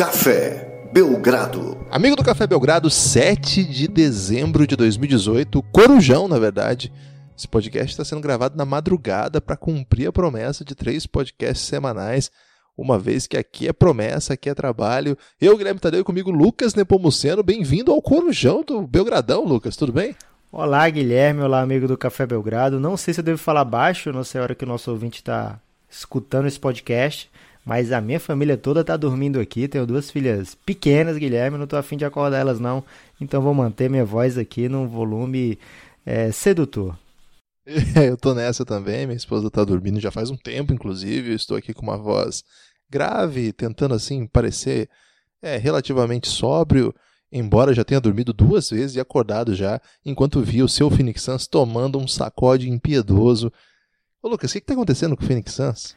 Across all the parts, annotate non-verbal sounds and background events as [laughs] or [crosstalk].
Café Belgrado. Amigo do Café Belgrado, 7 de dezembro de 2018, Corujão, na verdade. Esse podcast está sendo gravado na madrugada para cumprir a promessa de três podcasts semanais, uma vez que aqui é promessa, aqui é trabalho. Eu, Guilherme Tadeu, e comigo Lucas Nepomuceno. Bem-vindo ao Corujão do Belgradão, Lucas, tudo bem? Olá, Guilherme. Olá, amigo do Café Belgrado. Não sei se eu devo falar baixo, não sei a hora que o nosso ouvinte está escutando esse podcast. Mas a minha família toda tá dormindo aqui. Tenho duas filhas pequenas, Guilherme. Não tô afim de acordar elas, não. Então vou manter minha voz aqui num volume é, sedutor. [laughs] Eu tô nessa também. Minha esposa tá dormindo já faz um tempo, inclusive. Eu estou aqui com uma voz grave, tentando assim parecer é, relativamente sóbrio. Embora já tenha dormido duas vezes e acordado já, enquanto vi o seu Phoenix Suns tomando um sacode impiedoso. Ô Lucas, o que, está acontecendo com o Phoenix Suns?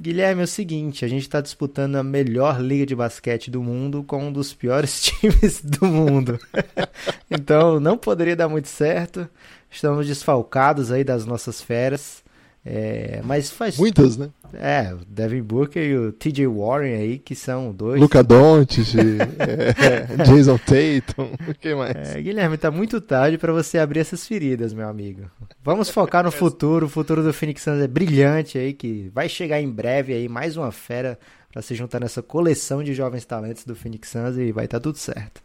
Guilherme, é o seguinte, a gente está disputando a melhor liga de basquete do mundo com um dos piores [laughs] times do mundo. [laughs] então não poderia dar muito certo. Estamos desfalcados aí das nossas feras. É, mas faz. Muitas, né? É, o Devin Booker e o TJ Warren aí, que são dois. Luca Doncic, [laughs] é, Jason Tatum, o que mais? É, Guilherme, tá muito tarde para você abrir essas feridas, meu amigo. Vamos focar no futuro. O futuro do Phoenix Suns é brilhante aí, que vai chegar em breve aí mais uma fera para se juntar nessa coleção de jovens talentos do Phoenix Suns e vai estar tá tudo certo.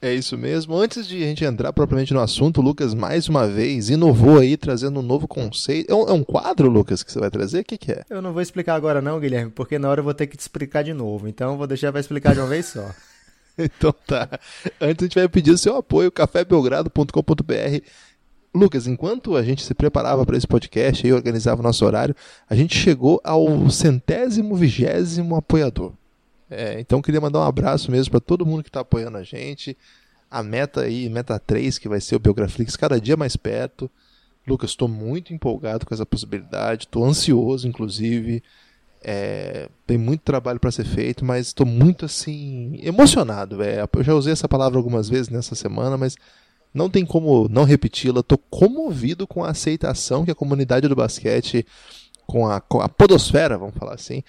É isso mesmo. Antes de a gente entrar propriamente no assunto, o Lucas, mais uma vez, inovou aí, trazendo um novo conceito. É um, é um quadro, Lucas, que você vai trazer? O que, que, é? Eu não vou explicar agora não, Guilherme, porque na hora eu vou ter que te explicar de novo. Então vou deixar para explicar de uma vez só. [laughs] então tá. Antes a gente vai pedir o seu apoio, cafébelgrado.com.br. Lucas, enquanto a gente se preparava para esse podcast e organizava o nosso horário, a gente chegou ao centésimo vigésimo apoiador. É, então queria mandar um abraço mesmo para todo mundo que está apoiando a gente. A meta aí, meta 3, que vai ser o Biograflix, cada dia mais perto. Lucas, estou muito empolgado com essa possibilidade, estou ansioso, inclusive. É, tem muito trabalho para ser feito, mas estou muito assim emocionado. Eu já usei essa palavra algumas vezes nessa semana, mas não tem como não repeti-la. Estou comovido com a aceitação que a comunidade do basquete, com a, com a podosfera, vamos falar assim,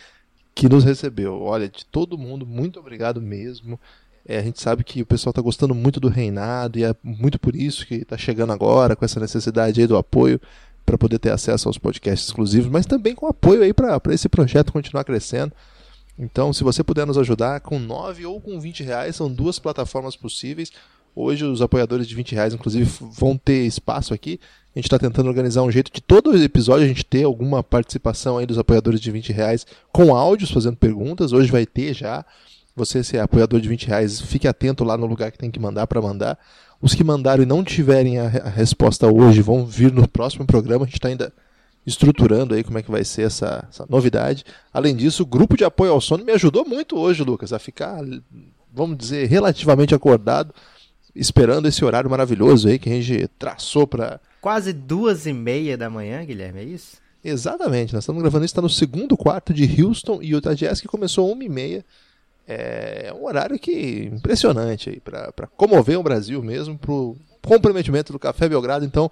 que nos recebeu. Olha, de todo mundo, muito obrigado mesmo. É, a gente sabe que o pessoal está gostando muito do reinado e é muito por isso que está chegando agora com essa necessidade aí do apoio para poder ter acesso aos podcasts exclusivos, mas também com apoio aí para esse projeto continuar crescendo. Então, se você puder nos ajudar com 9 ou com 20 reais, são duas plataformas possíveis. Hoje os apoiadores de 20 reais, inclusive, vão ter espaço aqui. A gente está tentando organizar um jeito de todo episódio a gente ter alguma participação aí dos apoiadores de 20 reais com áudios fazendo perguntas. Hoje vai ter já. Você, se é apoiador de 20 reais, fique atento lá no lugar que tem que mandar para mandar. Os que mandaram e não tiverem a, resposta hoje vão vir no próximo programa. A gente está ainda estruturando aí como é que vai ser essa, essa novidade. Além disso, o grupo de apoio ao sono me ajudou muito hoje, Lucas, a ficar, vamos dizer, relativamente acordado esperando esse horário maravilhoso aí que a gente traçou para. Quase duas e meia da manhã, Guilherme, é isso? Exatamente, nós estamos gravando isso, está no segundo quarto de Houston e o Jazz que começou uma e meia. É um horário que impressionante aí para comover o Brasil mesmo, para o comprometimento do Café Belgrado. Então,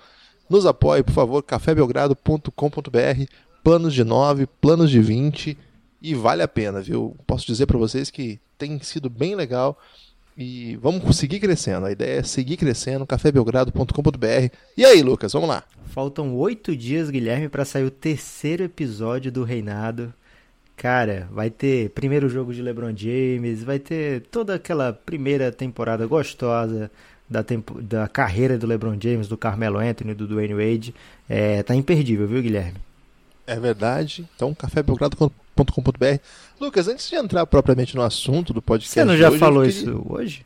nos apoie, por favor, cafébelgrado.com.br, planos de 9, planos de 20 e vale a pena, viu? Posso dizer para vocês que tem sido bem legal. E vamos seguir crescendo. A ideia é seguir crescendo. cafébelgrado.com.br. E aí, Lucas, vamos lá. Faltam oito dias, Guilherme, para sair o terceiro episódio do Reinado. Cara, vai ter primeiro jogo de LeBron James, vai ter toda aquela primeira temporada gostosa da, tempo, da carreira do LeBron James, do Carmelo Anthony, do Dwayne Wade. É, tá imperdível, viu, Guilherme? É verdade. Então, cafébelgrado.com.br. Lucas, antes de entrar propriamente no assunto do podcast. Você não já hoje, falou queria... isso hoje?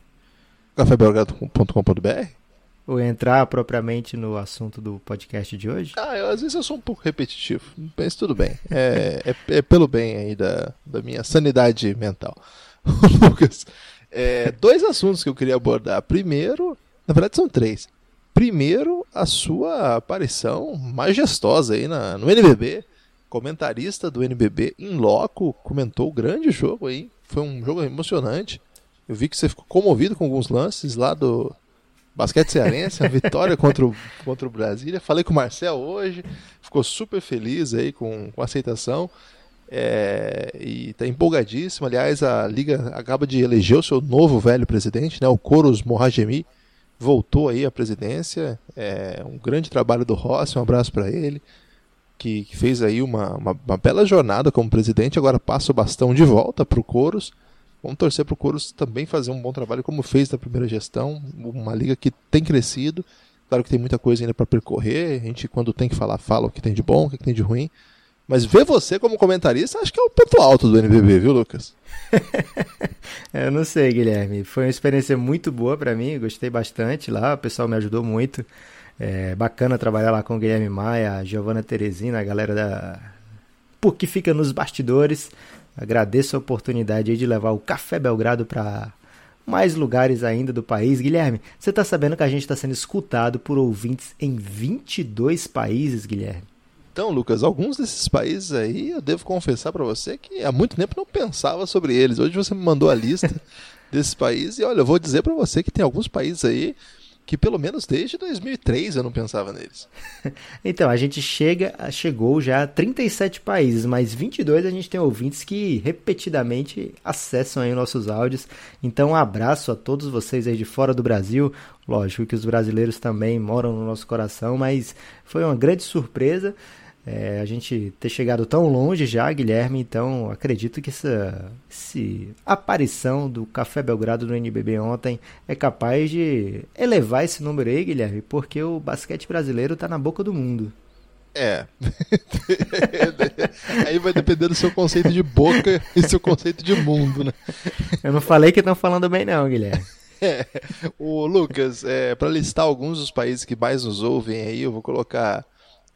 cafébelgrado.com.br? Ou entrar propriamente no assunto do podcast de hoje? Ah, eu, às vezes eu sou um pouco repetitivo, mas tudo bem. É, é, é pelo bem aí da, da minha sanidade mental. [laughs] Lucas, é, dois assuntos que eu queria abordar. Primeiro, na verdade são três. Primeiro, a sua aparição majestosa aí na, no NBB comentarista do NBB em loco, comentou o grande jogo aí. Foi um jogo emocionante. Eu vi que você ficou comovido com alguns lances lá do basquete cearense, a vitória [laughs] contra o, contra o Brasília. Falei com o Marcel hoje, ficou super feliz aí com, com a aceitação. É, e está empolgadíssimo. Aliás, a Liga acaba de eleger o seu novo velho presidente, né, o Koros Mohagemi, voltou aí à presidência. É um grande trabalho do Rossi, um abraço para ele, que, que, fez aí uma, uma, uma, bela jornada como presidente. Agora passa o bastão de volta para o Coros. Vamos torcer para o Coros também fazer um bom trabalho como fez na primeira gestão. Uma liga que tem crescido. Claro que tem muita coisa ainda para percorrer. A gente, quando tem que falar, fala o que tem de bom, o que tem de ruim. Mas ver você como comentarista, acho que é o ponto alto do NBB, viu, Lucas? [laughs] eu não sei, Guilherme. Foi uma experiência muito boa para mim, gostei bastante lá, o pessoal me ajudou muito. É bacana trabalhar lá com o Guilherme Maia, a Giovana Teresina, a galera da. Por que fica nos bastidores. Agradeço a oportunidade de levar o Café Belgrado para mais lugares ainda do país. Guilherme, você está sabendo que a gente está sendo escutado por ouvintes em 22 países, Guilherme? Então, Lucas, alguns desses países aí, eu devo confessar para você que há muito tempo não pensava sobre eles. Hoje você me mandou a lista [laughs] desses países e olha, eu vou dizer para você que tem alguns países aí que pelo menos desde 2003 eu não pensava neles. [laughs] então, a gente chega, chegou já a 37 países, mas 22 a gente tem ouvintes que repetidamente acessam aí nossos áudios. Então, um abraço a todos vocês aí de fora do Brasil. Lógico que os brasileiros também moram no nosso coração, mas foi uma grande surpresa. É, a gente ter chegado tão longe já, Guilherme, então acredito que essa, essa aparição do Café Belgrado no NBB ontem é capaz de elevar esse número aí, Guilherme, porque o basquete brasileiro está na boca do mundo. É. [laughs] aí vai depender do seu conceito de boca e seu conceito de mundo, né? Eu não falei que estão falando bem, não, Guilherme. [laughs] É. O Lucas, é, para listar alguns dos países que mais nos ouvem aí, eu vou colocar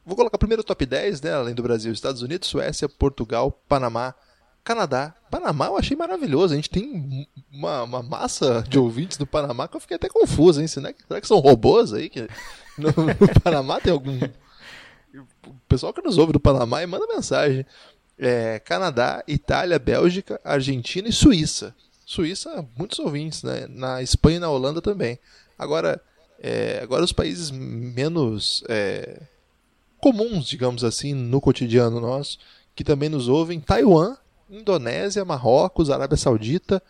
Vou colocar primeiro o top 10, né? Além do Brasil, Estados Unidos, Suécia, Portugal, Panamá, Canadá. Panamá eu achei maravilhoso. A gente tem uma, uma massa de ouvintes do Panamá que eu fiquei até confuso, hein? Será que, será que são robôs aí? Que [laughs] no, no Panamá tem algum. O pessoal que nos ouve do Panamá e manda mensagem. É, Canadá, Itália, Bélgica, Argentina e Suíça. Suíça, muitos ouvintes, né? Na Espanha e na Holanda também. Agora, é, agora os países menos. É, comuns, digamos assim, no cotidiano nosso, que também nos ouvem: Taiwan, Indonésia, Marrocos, Arábia Saudita,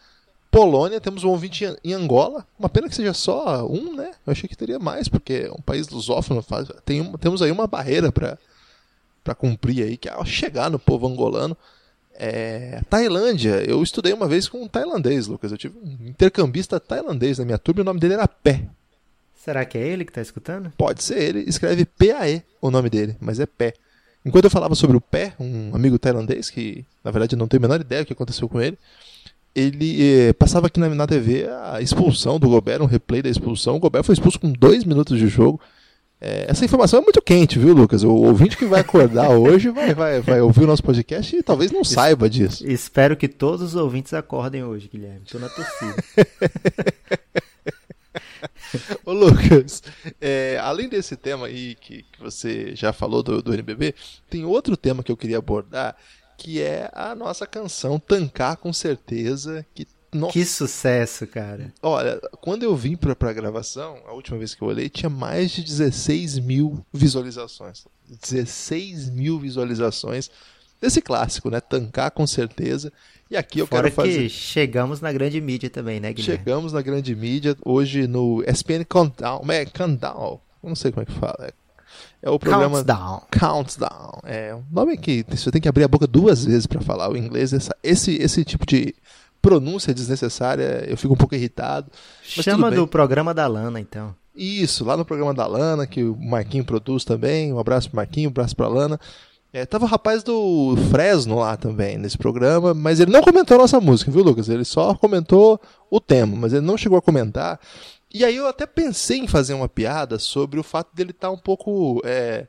Polônia, temos um ouvinte em Angola. Uma pena que seja só um, né? Eu achei que teria mais, porque é um país lusófono. Tem, temos aí uma barreira para cumprir aí, que é chegar no povo angolano. É, Tailândia, eu estudei uma vez com um tailandês, Lucas. Eu tive um intercambista tailandês na minha turma e o nome dele era Pé. Será que é ele que está escutando? Pode ser ele. Escreve P-A-E o nome dele, mas é pé. Enquanto eu falava sobre o pé, um amigo tailandês, que na verdade não tenho a menor ideia do que aconteceu com ele, ele eh, passava aqui na, na TV a expulsão do Gobert, um replay da expulsão. O Gobert foi expulso com dois minutos de jogo. É, essa informação é muito quente, viu, Lucas? O ouvinte que vai acordar [laughs] hoje vai, vai, vai ouvir o nosso podcast e talvez não saiba disso. Espero que todos os ouvintes acordem hoje, Guilherme. Estou na torcida. [laughs] [laughs] Ô Lucas, é, além desse tema aí que, que você já falou do, do NBB, tem outro tema que eu queria abordar, que é a nossa canção Tancar com Certeza, que nossa. Que sucesso, cara. Olha, quando eu vim pra, pra gravação, a última vez que eu olhei, tinha mais de 16 mil visualizações. 16 mil visualizações desse clássico, né? Tancar com certeza. E aqui eu Fora quero fazer. que chegamos na grande mídia também, né, Guilherme? Chegamos na grande mídia hoje no ESPN Countdown. É Countdown. Não sei como é que fala. É o programa Countdown. Countdown. É um nome que você tem que abrir a boca duas vezes para falar o inglês. Essa, esse, esse tipo de pronúncia desnecessária, eu fico um pouco irritado. Chama do programa da Lana, então. Isso, lá no programa da Lana, que o Marquinho produz também. Um abraço pro Marquinho, um abraço pra Lana. É, tava o rapaz do Fresno lá também nesse programa, mas ele não comentou a nossa música, viu, Lucas? Ele só comentou o tema, mas ele não chegou a comentar. E aí eu até pensei em fazer uma piada sobre o fato dele estar tá um pouco, é,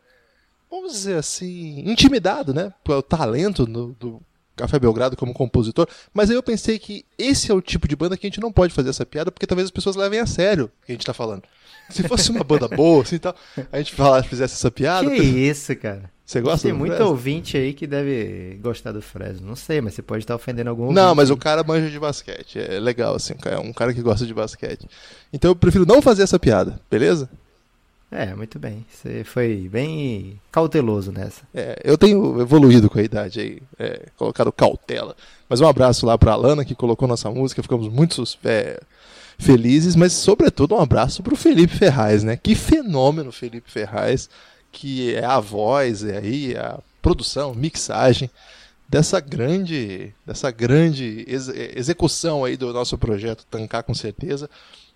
vamos dizer assim, intimidado, né? Pelo talento do, do Café Belgrado como compositor, mas aí eu pensei que esse é o tipo de banda que a gente não pode fazer essa piada, porque talvez as pessoas levem a sério o que a gente está falando. Se fosse uma banda boa, assim tal, a gente falasse, fizesse essa piada. Que isso, cara. Você gosta Tem muito Fresno? ouvinte aí que deve gostar do Fresno. Não sei, mas você pode estar ofendendo algum Não, mas o cara manja de basquete. É legal, assim. É um cara que gosta de basquete. Então eu prefiro não fazer essa piada, beleza? É, muito bem. Você foi bem cauteloso nessa. É, eu tenho evoluído com a idade aí, é, colocado cautela. Mas um abraço lá pra Alana que colocou nossa música, ficamos muito é, felizes, mas sobretudo um abraço pro Felipe Ferraz, né? Que fenômeno Felipe Ferraz, que é a voz, é aí a produção, mixagem dessa grande, dessa grande ex execução aí do nosso projeto Tancar com certeza.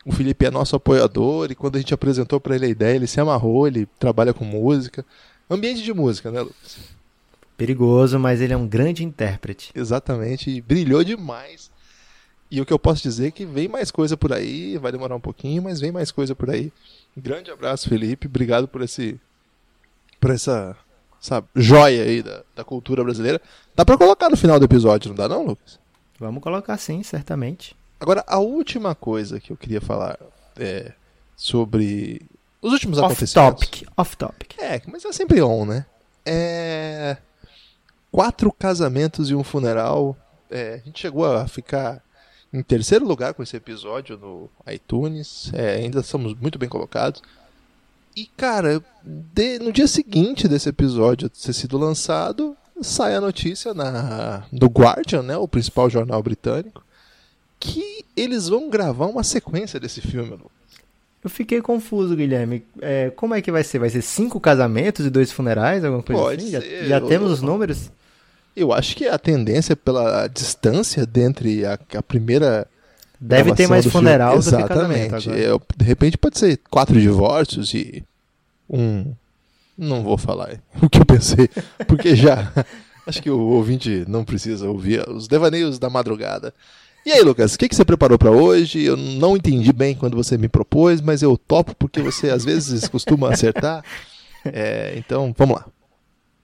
O Felipe é nosso apoiador e quando a gente apresentou para ele a ideia, ele se amarrou, ele trabalha com música. Ambiente de música, né, Lucas? Perigoso, mas ele é um grande intérprete. Exatamente, e brilhou demais. E o que eu posso dizer é que vem mais coisa por aí, vai demorar um pouquinho, mas vem mais coisa por aí. grande abraço, Felipe. Obrigado por esse por essa, essa joia aí da, da cultura brasileira. Dá para colocar no final do episódio, não dá não, Lucas? Vamos colocar sim, certamente. Agora, a última coisa que eu queria falar é sobre os últimos off acontecimentos. Topic, off topic. É, mas é sempre on, né? É... Quatro casamentos e um funeral. É, a gente chegou a ficar em terceiro lugar com esse episódio no iTunes. É, ainda estamos muito bem colocados. E, cara, de, no dia seguinte desse episódio ter sido lançado, sai a notícia na, do Guardian, né, o principal jornal britânico, que eles vão gravar uma sequência desse filme. Eu fiquei confuso, Guilherme. É, como é que vai ser? Vai ser cinco casamentos e dois funerais? Alguma coisa Pode assim? Ser. Já, já temos os números? Eu acho que a tendência pela distância dentre a, a primeira. Deve ter mais funeral filme. do Exatamente. que casamento. de repente pode ser quatro divórcios e um. Não vou falar [laughs] o que eu pensei, porque já. [laughs] acho que o ouvinte não precisa ouvir os devaneios da madrugada. E aí, Lucas, o que, que você preparou para hoje? Eu não entendi bem quando você me propôs, mas eu topo porque você às vezes costuma acertar. É, então, vamos lá.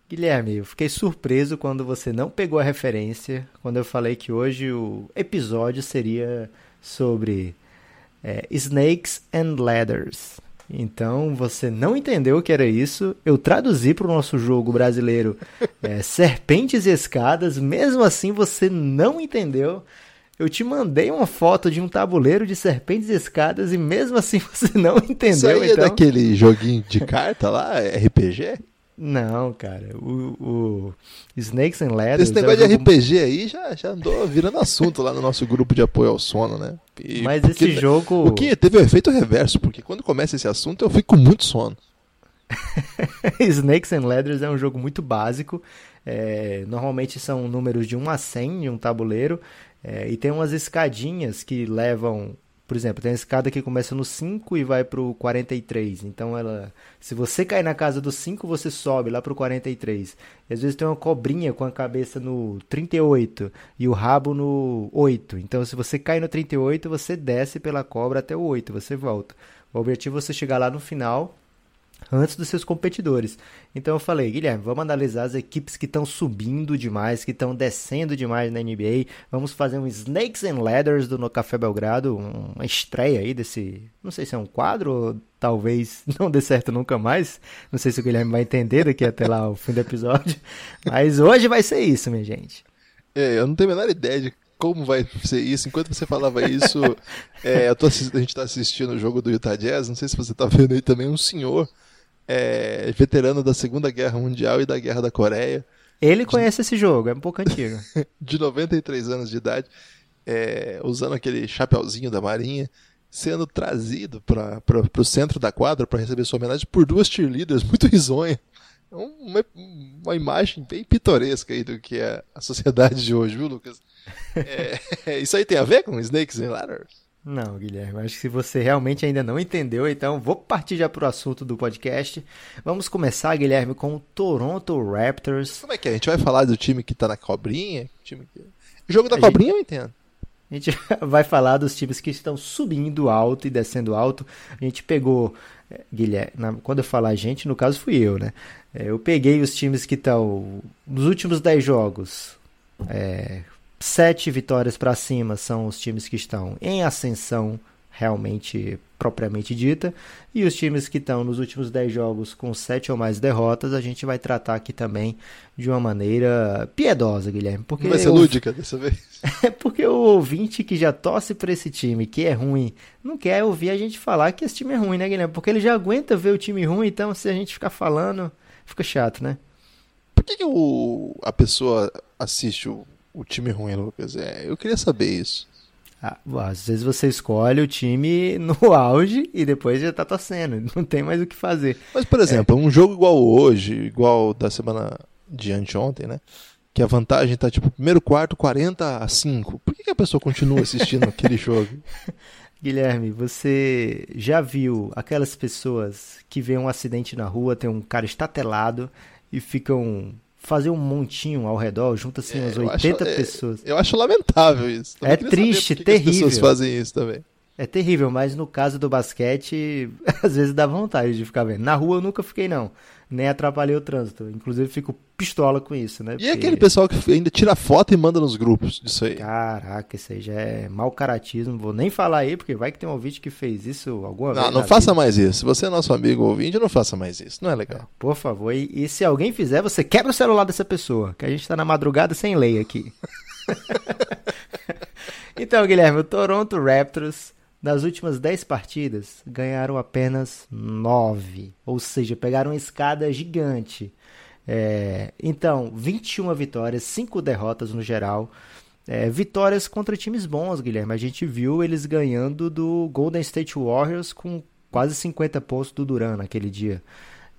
Guilherme, eu fiquei surpreso quando você não pegou a referência, quando eu falei que hoje o episódio seria sobre é, Snakes and Ladders. Então você não entendeu o que era isso. Eu traduzi para o nosso jogo brasileiro é, [laughs] Serpentes e Escadas. Mesmo assim você não entendeu. Eu te mandei uma foto de um tabuleiro de serpentes e escadas e mesmo assim [laughs] você não entendeu. Isso aí é então... é daquele joguinho de carta lá, RPG? Não, cara. O, o Snakes and Ladders. Esse negócio é de RPG aí já, já andou virando assunto lá no nosso grupo de apoio ao sono, né? E Mas porque, esse jogo. O que teve o um efeito reverso, porque quando começa esse assunto eu fico com muito sono. [laughs] Snakes and Ladders é um jogo muito básico. É, normalmente são números de 1 a 100 em um tabuleiro. É, e tem umas escadinhas que levam, por exemplo, tem uma escada que começa no 5 e vai para o 43. Então ela, se você cair na casa do 5, você sobe lá para o 43. E às vezes tem uma cobrinha com a cabeça no 38 e o rabo no 8. Então se você cai no 38, você desce pela cobra até o 8, você volta. O objetivo é você chegar lá no final antes dos seus competidores. Então eu falei, Guilherme, vamos analisar as equipes que estão subindo demais, que estão descendo demais na NBA. Vamos fazer um Snakes and Ladders do No Café Belgrado, uma estreia aí desse, não sei se é um quadro ou talvez [laughs] não dê certo nunca mais. Não sei se o Guilherme vai entender daqui até lá o fim do episódio, mas hoje vai ser isso, minha gente. É, eu não tenho a menor ideia de como vai ser isso. Enquanto você falava isso, é, a gente está assistindo o jogo do Utah Jazz. Não sei se você está vendo aí também um senhor é, veterano da Segunda Guerra Mundial e da Guerra da Coreia. Ele conhece de... esse jogo, é um pouco antigo. [laughs] de 93 anos de idade, é, usando aquele chapéuzinho da Marinha, sendo trazido para o centro da quadra para receber sua homenagem por duas cheerleaders muito risonhas. É uma, uma imagem bem pitoresca aí do que é a sociedade de hoje, viu, Lucas? É, [laughs] isso aí tem a ver com Snakes and Ladders? Não, Guilherme, acho que se você realmente ainda não entendeu, então vou partir já pro assunto do podcast. Vamos começar, Guilherme, com o Toronto Raptors. Como é que é? A gente vai falar do time que tá na cobrinha? Time que... O jogo da a cobrinha gente... eu entendo. A gente [laughs] vai falar dos times que estão subindo alto e descendo alto. A gente pegou, eh, Guilherme, quando eu falar a gente, no caso fui eu, né? Eh, eu peguei os times que estão nos últimos 10 jogos. É, sete vitórias para cima são os times que estão em ascensão realmente propriamente dita. E os times que estão nos últimos 10 jogos com 7 ou mais derrotas, a gente vai tratar aqui também de uma maneira piedosa, Guilherme. Porque vai ser eu... lúdica dessa vez. É [laughs] porque o ouvinte que já torce para esse time, que é ruim, não quer ouvir a gente falar que esse time é ruim, né, Guilherme? Porque ele já aguenta ver o time ruim, então se a gente ficar falando, fica chato, né? Por que, que o, a pessoa assiste o, o time ruim, Lucas? É, eu queria saber isso. Ah, às vezes você escolhe o time [laughs] no auge e depois já tá torcendo. Não tem mais o que fazer. Mas, por exemplo, é. um jogo igual hoje, igual da semana de anteontem, né? Que a vantagem tá tipo primeiro quarto 40 a 5. Por que, que a pessoa continua assistindo [laughs] aquele jogo? Guilherme, você já viu aquelas pessoas que vêem um acidente na rua, tem um cara estatelado e ficam fazer um montinho ao redor, junta assim é, umas 80 acho, pessoas. É, eu acho lamentável isso. é triste, terrível. as pessoas fazem isso também. É terrível, mas no caso do basquete, [laughs] às vezes dá vontade de ficar vendo. Na rua eu nunca fiquei, não nem atrapalhei o trânsito. Inclusive, fico pistola com isso, né? Porque... E aquele pessoal que ainda tira foto e manda nos grupos disso aí? Caraca, isso aí já é mau caratismo. Vou nem falar aí, porque vai que tem um ouvinte que fez isso alguma não, vez. Não, não faça vida. mais isso. Se você é nosso amigo ouvinte, não faça mais isso. Não é legal. É, por favor. E, e, se alguém fizer, você quebra o celular dessa pessoa, que a gente tá na madrugada sem lei aqui. [laughs] [laughs] então, Guilherme, o Toronto Raptors das últimas 10 partidas, ganharam apenas 9. Ou seja, pegaram uma escada gigante. É, então, 21 vitórias, 5 derrotas no geral. É, vitórias contra times bons, Guilherme. A gente viu eles ganhando do Golden State Warriors com quase 50 pontos do Duran naquele dia.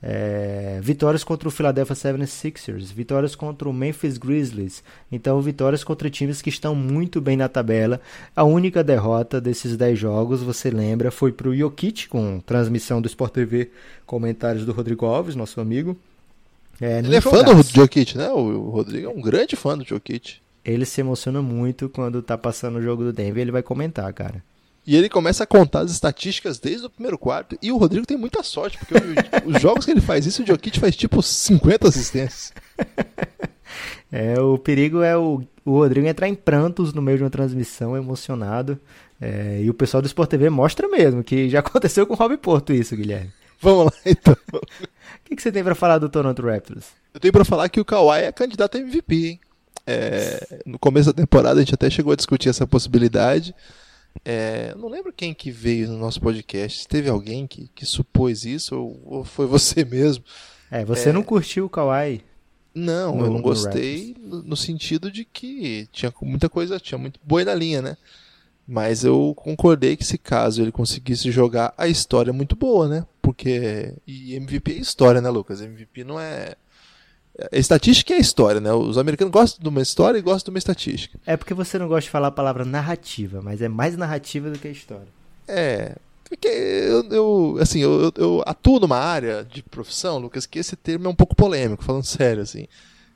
É, vitórias contra o Philadelphia 76ers, vitórias contra o Memphis Grizzlies. Então, vitórias contra times que estão muito bem na tabela. A única derrota desses 10 jogos, você lembra, foi para o Jokic, com transmissão do Sport TV, comentários do Rodrigo Alves, nosso amigo. É, Ele é fã do Jokic, né? O Rodrigo é um grande fã do Jokic. Ele se emociona muito quando tá passando o jogo do Denver, ele vai comentar, cara. E ele começa a contar as estatísticas desde o primeiro quarto. E o Rodrigo tem muita sorte, porque [laughs] os jogos que ele faz isso, o Jokic faz tipo 50 assistências. [laughs] É, o perigo é o, o Rodrigo entrar em prantos no meio de uma transmissão, emocionado. É, e o pessoal do Sport TV mostra mesmo que já [laughs] aconteceu com o Rob Porto isso, Guilherme. Vamos lá, então. O que, que você tem para falar do Toronto Raptors? Eu tenho para falar que o Kawhi é candidato a MVP, hein? É, no começo da temporada a gente até chegou a discutir essa possibilidade. É, não lembro quem que veio no nosso podcast. Se teve alguém que, que supôs isso ou, ou foi [laughs] você mesmo. É, você é, não curtiu o Kawhi? Não, no, eu não gostei no, no, sentido de que tinha muita coisa, tinha muito boi na linha, né? Mas eu concordei que se caso ele conseguisse jogar, a história é muito boa, né? Porque. E MVP é história, né, Lucas? MVP não é estatística é a história, né? Os americanos gostam de uma história e gostam de uma estatística. É porque você não gosta de falar a palavra narrativa, mas é mais narrativa do que a história. É. Porque eu, eu assim, eu, eu, atuo numa área de profissão, Lucas, que esse termo é um pouco polêmico, falando sério, assim.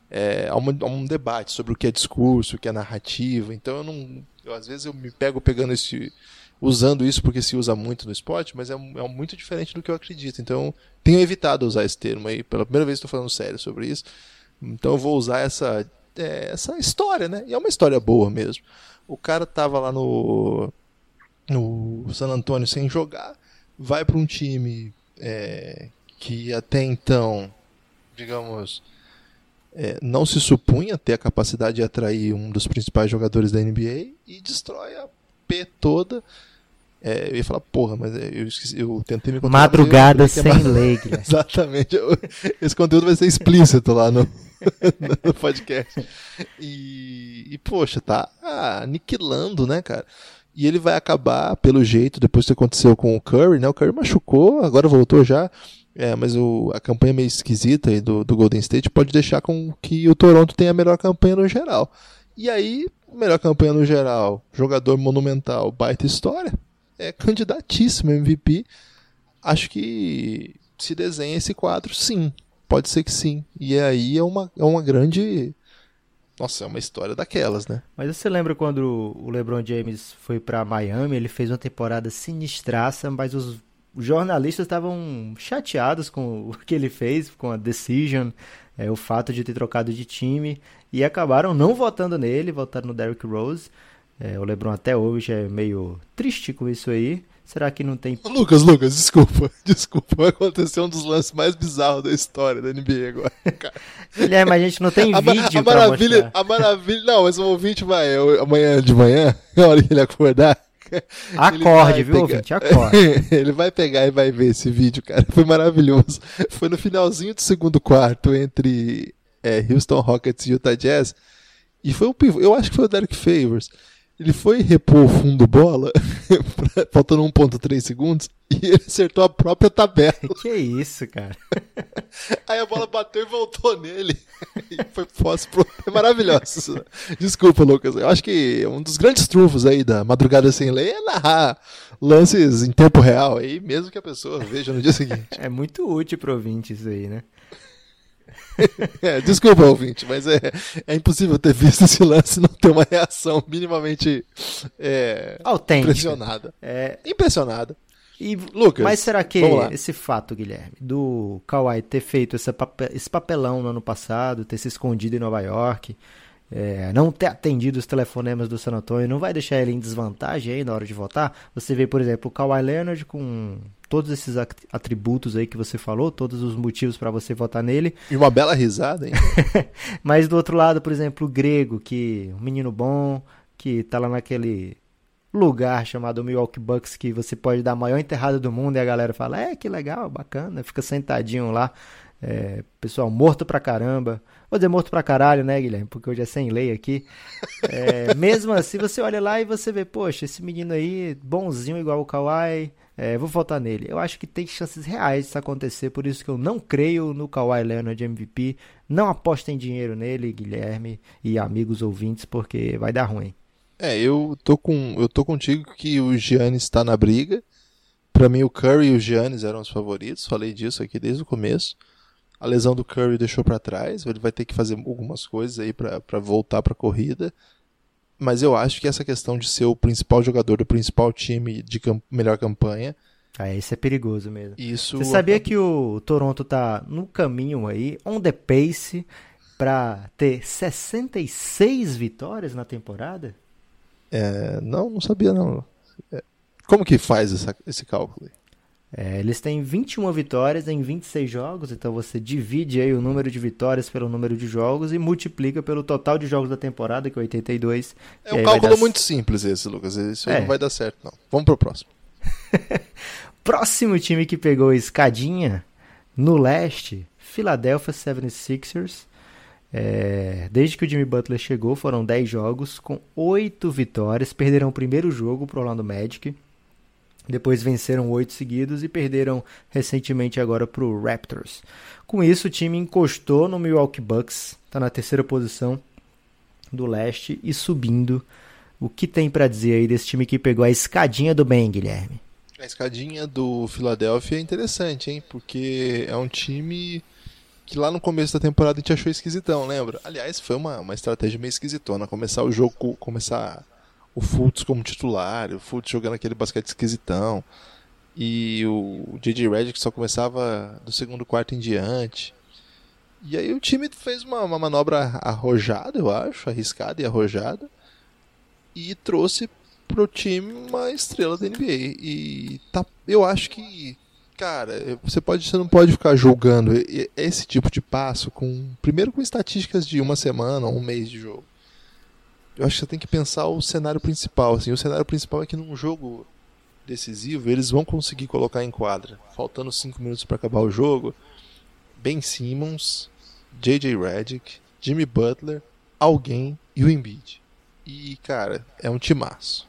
É, há, uma, há um debate sobre o que é discurso, o que é narrativa, então eu não. Eu, às vezes eu me pego pegando esse usando isso porque se usa muito no esporte, mas é, é muito diferente do que eu acredito. Então, tenho evitado usar esse termo aí. Pela primeira vez estou falando sério sobre isso. Então, eu vou usar essa, é, essa história, né? E é uma história boa mesmo. O cara tava lá no, no San Antonio sem jogar, vai para um time é, que até então, digamos, é, não se supunha ter a capacidade de atrair um dos principais jogadores da NBA e destrói a P toda é, eu ia falar, porra, mas é, eu, esqueci, eu tentei me controlar. Madrugada sem é lei. [laughs] Exatamente. Eu, esse conteúdo vai ser explícito lá no, [laughs] no podcast. E, e, poxa, tá aniquilando, né, cara? E ele vai acabar, pelo jeito, depois que aconteceu com o Curry, né? O Curry machucou, agora voltou já. É, mas o, a campanha meio esquisita aí do, do Golden State pode deixar com que o Toronto tenha a melhor campanha no geral. E aí, melhor campanha no geral, jogador monumental, baita história é candidatíssimo MVP. Acho que se desenha esse quadro, sim. Pode ser que sim. E aí é uma, é uma grande. Nossa, é uma história daquelas, né? Mas você lembra quando o LeBron James foi para Miami? Ele fez uma temporada sinistraça, mas os jornalistas estavam chateados com o que ele fez, com a decision, é, o fato de ter trocado de time, e acabaram não votando nele, votaram no Derrick Rose. É, o LeBron até hoje é meio triste com isso aí. Será que não tem. Lucas, Lucas, desculpa. [laughs] Desculpa. Vai acontecer um dos lances mais bizarros da história da NBA agora. Guilherme, [laughs] a gente não tem a, vídeo a maravilha, A maravilha. Não, mas o ouvinte vai. Amanhã de manhã, [laughs] na hora que ele acordar. Acorde, viu, pegar... ouvinte? Acorde. ele vai pegar e vai ver esse vídeo, cara. Foi maravilhoso. Foi no finalzinho do segundo quarto entre é, Houston Rockets e Utah Jazz. E foi um pivô. Eu acho que foi o Derek Favors ele foi repor o fundo bola, [laughs] faltando 1.3 segundos, e ele acertou a própria tabela. [laughs] Que isso, cara? Aí a bola bateu e voltou nele. [laughs] E foi fósforo. É maravilhoso. Desculpa, Lucas. Eu acho que um dos grandes trunfos aí da Madrugada Sem Lei é narrar lances em tempo real aí, mesmo que a pessoa veja no dia seguinte. É muito útil pro ouvinte isso aí, né? [laughs] é, desculpa, ouvinte, mas é, é impossível ter visto esse lance e não ter uma reação minimamente é, impressionada. É... Impressionada. E, Lucas, mas será que esse fato, Guilherme, do Kawhi ter feito esse papelão no ano passado, ter se escondido em Nova York, é, não ter atendido os telefonemas do San Antonio, não vai deixar ele em desvantagem aí na hora de votar? Você vê, por exemplo, o Kawhi Leonard com todos esses atributos aí que você falou, todos os motivos para você votar nele. E uma bela risada, hein? [laughs] Mas do outro lado, por exemplo, o Grego, que um menino bom, que tá lá naquele lugar chamado Milwaukee Bucks que você pode dar a maior enterrada do mundo e a galera fala, é, que legal, bacana, fica sentadinho lá, é, pessoal morto pra caramba. Vou dizer morto pra caralho, né, Guilherme? Porque hoje é sem lei aqui. É, [laughs] mesmo assim, você olha lá e você vê, poxa, esse menino aí, bonzinho igual o Kawhi, é, vou votar nele. Eu acho que tem chances reais disso acontecer, por isso que eu não creio no Kawhi Leonard MVP. Não apostem dinheiro nele, Guilherme e amigos ouvintes, porque vai dar ruim. É, eu tô com eu tô contigo que o Giannis está na briga. Para mim o Curry e o Giannis eram os favoritos, falei disso aqui desde o começo. A lesão do Curry deixou para trás, ele vai ter que fazer algumas coisas aí para voltar para a corrida mas eu acho que essa questão de ser o principal jogador do principal time de camp melhor campanha. Ah, isso é perigoso mesmo. Isso. Você sabia que o Toronto tá no caminho aí, on the pace, para ter 66 vitórias na temporada? É, não, não sabia não. É, como que faz essa, esse cálculo? É, eles têm 21 vitórias em 26 jogos, então você divide aí o número de vitórias pelo número de jogos e multiplica pelo total de jogos da temporada, que é 82. É um cálculo dar... muito simples esse, Lucas. Isso aí é. não vai dar certo, não. Vamos pro próximo. [laughs] próximo time que pegou escadinha no leste, Philadelphia 76ers. É, desde que o Jimmy Butler chegou, foram 10 jogos com 8 vitórias. Perderam o primeiro jogo pro Orlando Magic. Depois venceram oito seguidos e perderam recentemente agora para o Raptors. Com isso, o time encostou no Milwaukee Bucks, está na terceira posição do leste e subindo. O que tem para dizer aí desse time que pegou a escadinha do bem, Guilherme? A escadinha do Philadelphia é interessante, hein? Porque é um time que lá no começo da temporada a gente achou esquisitão, lembra? Aliás, foi uma, uma estratégia meio esquisitona. Começar o jogo, começar o Fultz como titular, o Fultz jogando aquele basquete esquisitão. E o J.J. Redick só começava do segundo quarto em diante. E aí o time fez uma, uma manobra arrojada, eu acho, arriscada e arrojada. E trouxe pro time uma estrela da NBA. E tá, eu acho que, cara, você pode você não pode ficar julgando esse tipo de passo com primeiro com estatísticas de uma semana ou um mês de jogo eu acho que você tem que pensar o cenário principal. Assim, o cenário principal é que num jogo decisivo eles vão conseguir colocar em quadra, faltando 5 minutos para acabar o jogo, Ben Simmons, J.J. Redick, Jimmy Butler, alguém e o Embiid. E, cara, é um timaço.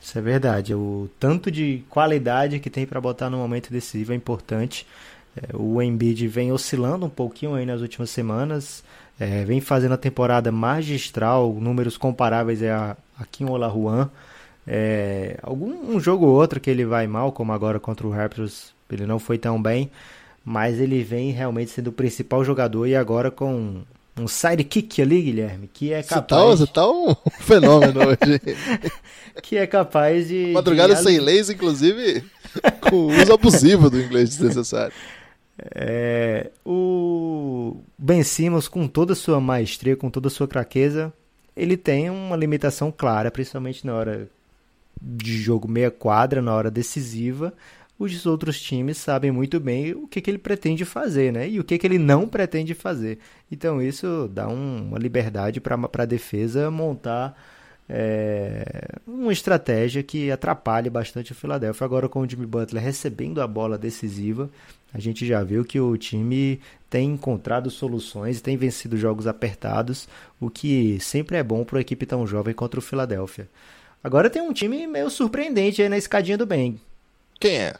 Isso é verdade. O tanto de qualidade que tem para botar no momento decisivo é importante. É, o Embiid vem oscilando um pouquinho aí nas últimas semanas. É, vem fazendo a temporada magistral, números comparáveis a, a Kim Olajuwon. É, algum um jogo ou outro que ele vai mal, como agora contra o Raptors, ele não foi tão bem, mas ele vem realmente sendo o principal jogador e agora com um sidekick ali, Guilherme, que é capaz. Você tá, você tá um [laughs] fenômeno hoje. [laughs] que é capaz de. Madrugada de... sem leis, inclusive, com o uso abusivo do inglês desnecessário. [laughs] É, o Ben Simmons, com toda a sua maestria, com toda a sua craqueza, ele tem uma limitação clara, principalmente na hora de jogo meia quadra na hora decisiva, os outros times sabem muito bem o que, que ele pretende fazer, né? E o que, que ele não pretende fazer. Então isso dá um, uma liberdade para a defesa montar é, uma estratégia que atrapalhe bastante o Philadelphia. Agora com o Jimmy Butler recebendo a bola decisiva, a gente já viu que o time tem encontrado soluções, tem vencido jogos apertados, o que sempre é bom para uma equipe tão jovem contra o Philadelphia. Agora tem um time meio surpreendente aí na escadinha do bem. Quem é?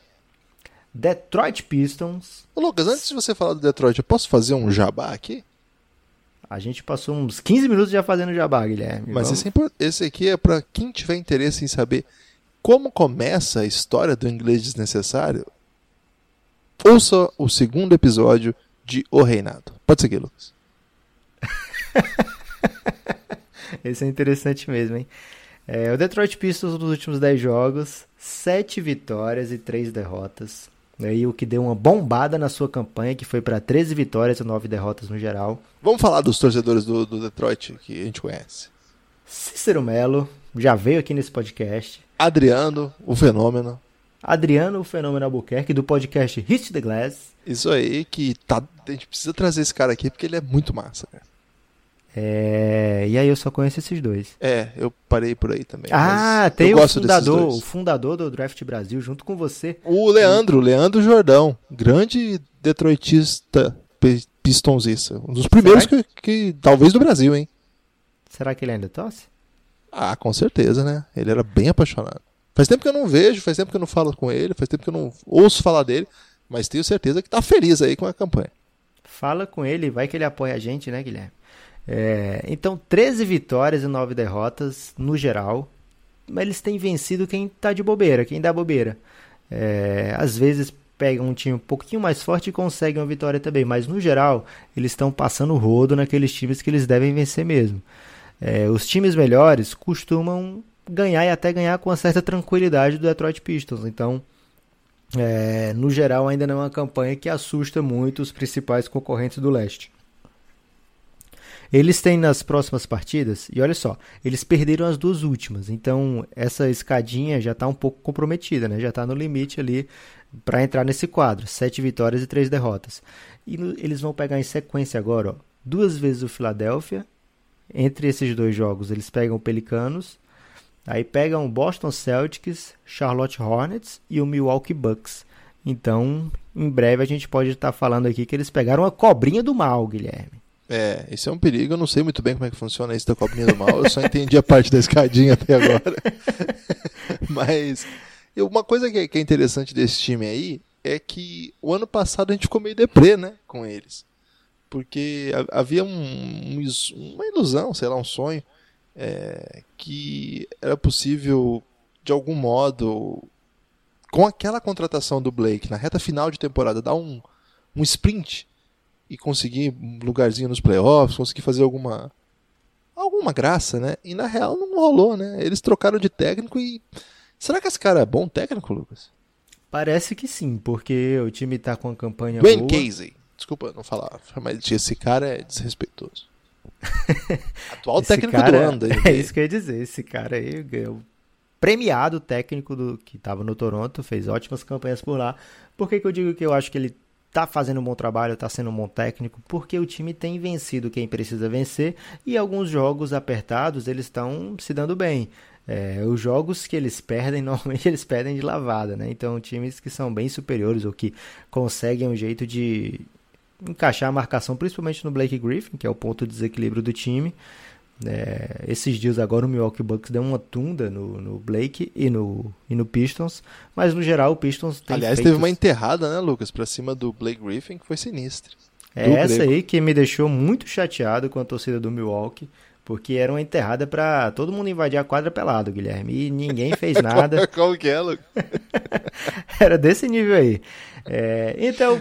Detroit Pistons. Ô, Lucas, antes de você falar do Detroit, eu posso fazer um jabá aqui? A gente passou uns 15 minutos já fazendo jabá, Guilherme. Mas esse, é esse, aqui é para quem tiver interesse em saber como começa a história do inglês desnecessário. Ouça o segundo episódio de O Reinado. Pode seguir, Lucas. [laughs] esse é interessante mesmo, hein? É, o Detroit Pistons nos últimos 10 jogos, 7 vitórias e 3 derrotas. E o que deu uma bombada na sua campanha, que foi para 13 vitórias e 9 derrotas no geral. Vamos falar dos torcedores do, do Detroit que a gente conhece. Cícero Melo, já veio aqui nesse podcast. Adriano, o fenômeno. Adriano, o fenômeno Albuquerque, do podcast Hit the Glass. Isso aí, que tá, a gente precisa trazer esse cara aqui porque ele é muito massa, cara. É, e aí eu só conheço esses dois. É, eu parei por aí também. Ah, tem o fundador, o fundador do Draft Brasil junto com você. O Leandro, o Leandro Jordão, grande detroitista pistonzista. Um dos primeiros que, que, talvez do Brasil, hein? Será que ele ainda tosse? Ah, com certeza, né? Ele era bem apaixonado. Faz tempo que eu não vejo, faz tempo que eu não falo com ele, faz tempo que eu não ouço falar dele, mas tenho certeza que tá feliz aí com a campanha. Fala com ele, vai que ele apoia a gente, né, Guilherme? É, então, 13 vitórias e 9 derrotas no geral. Mas eles têm vencido quem está de bobeira, quem dá bobeira. É, às vezes pegam um time um pouquinho mais forte e conseguem uma vitória também. Mas no geral, eles estão passando rodo naqueles times que eles devem vencer mesmo. É, os times melhores costumam ganhar e até ganhar com uma certa tranquilidade do Detroit Pistons. Então, é, no geral, ainda não é uma campanha que assusta muito os principais concorrentes do leste. Eles têm nas próximas partidas, e olha só, eles perderam as duas últimas, então essa escadinha já está um pouco comprometida, né? já está no limite ali para entrar nesse quadro: sete vitórias e três derrotas. E eles vão pegar em sequência agora ó, duas vezes o Philadelphia. Entre esses dois jogos, eles pegam o Pelicanos, aí pegam o Boston Celtics, Charlotte Hornets e o Milwaukee Bucks. Então, em breve a gente pode estar tá falando aqui que eles pegaram a cobrinha do mal, Guilherme. É, isso é um perigo. Eu não sei muito bem como é que funciona isso da cobrinha do mal. Eu só entendi a parte da escadinha até agora. [laughs] Mas uma coisa que é interessante desse time aí é que o ano passado a gente ficou meio deprê, né, com eles. Porque havia um, uma ilusão, sei lá, um sonho, é, que era possível, de algum modo, com aquela contratação do Blake na reta final de temporada, dar um, um sprint e conseguir um lugarzinho nos playoffs, conseguir fazer alguma alguma graça, né? E na real não rolou, né? Eles trocaram de técnico e será que esse cara é bom técnico, Lucas? Parece que sim, porque o time tá com a campanha Dwayne boa. Casey. Desculpa não falar, mas esse cara é desrespeitoso. [laughs] Atual técnico cara, do ano. É [laughs] isso que eu ia dizer. Esse cara aí ganhou premiado técnico do que estava no Toronto, fez ótimas campanhas por lá. Por que, que eu digo que eu acho que ele tá fazendo um bom trabalho, tá sendo um bom técnico, porque o time tem vencido quem precisa vencer e alguns jogos apertados eles estão se dando bem. É, os jogos que eles perdem, [laughs] normalmente eles perdem de lavada, né? Então, times que são bem superiores ou que conseguem um jeito de encaixar a marcação, principalmente no Blake Griffin, que é o ponto de desequilíbrio do time, é, esses dias agora o Milwaukee Bucks deu uma tunda no, no, Blake e no, e no Pistons, mas no geral o Pistons tem Aliás, feitos... teve uma enterrada, né, Lucas, pra cima do Blake Griffin, que foi sinistra. É essa aí que me deixou muito chateado com a torcida do Milwaukee, porque era uma enterrada para todo mundo invadir a quadra pelado, Guilherme, e ninguém fez [laughs] nada. Qual que é, Lucas? [laughs] era desse nível aí. É, então,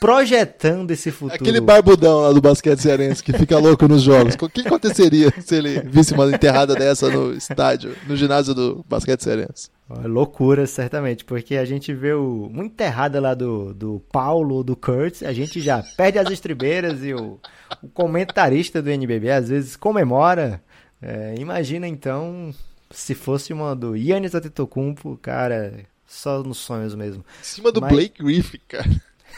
projetando esse futuro. Aquele barbudão lá do basquete cearense que fica louco nos jogos. O que aconteceria se ele visse uma enterrada dessa no estádio, no ginásio do basquete cearense? Loucura, certamente, porque a gente vê o, uma enterrada lá do, do Paulo, do Kurtz, a gente já perde as estribeiras e o, o comentarista do NBB às vezes comemora. É, imagina então Se fosse uma do Yannis Antetokounmpo, cara, só nos sonhos mesmo. Em cima do Mas- Blake Griffin, cara.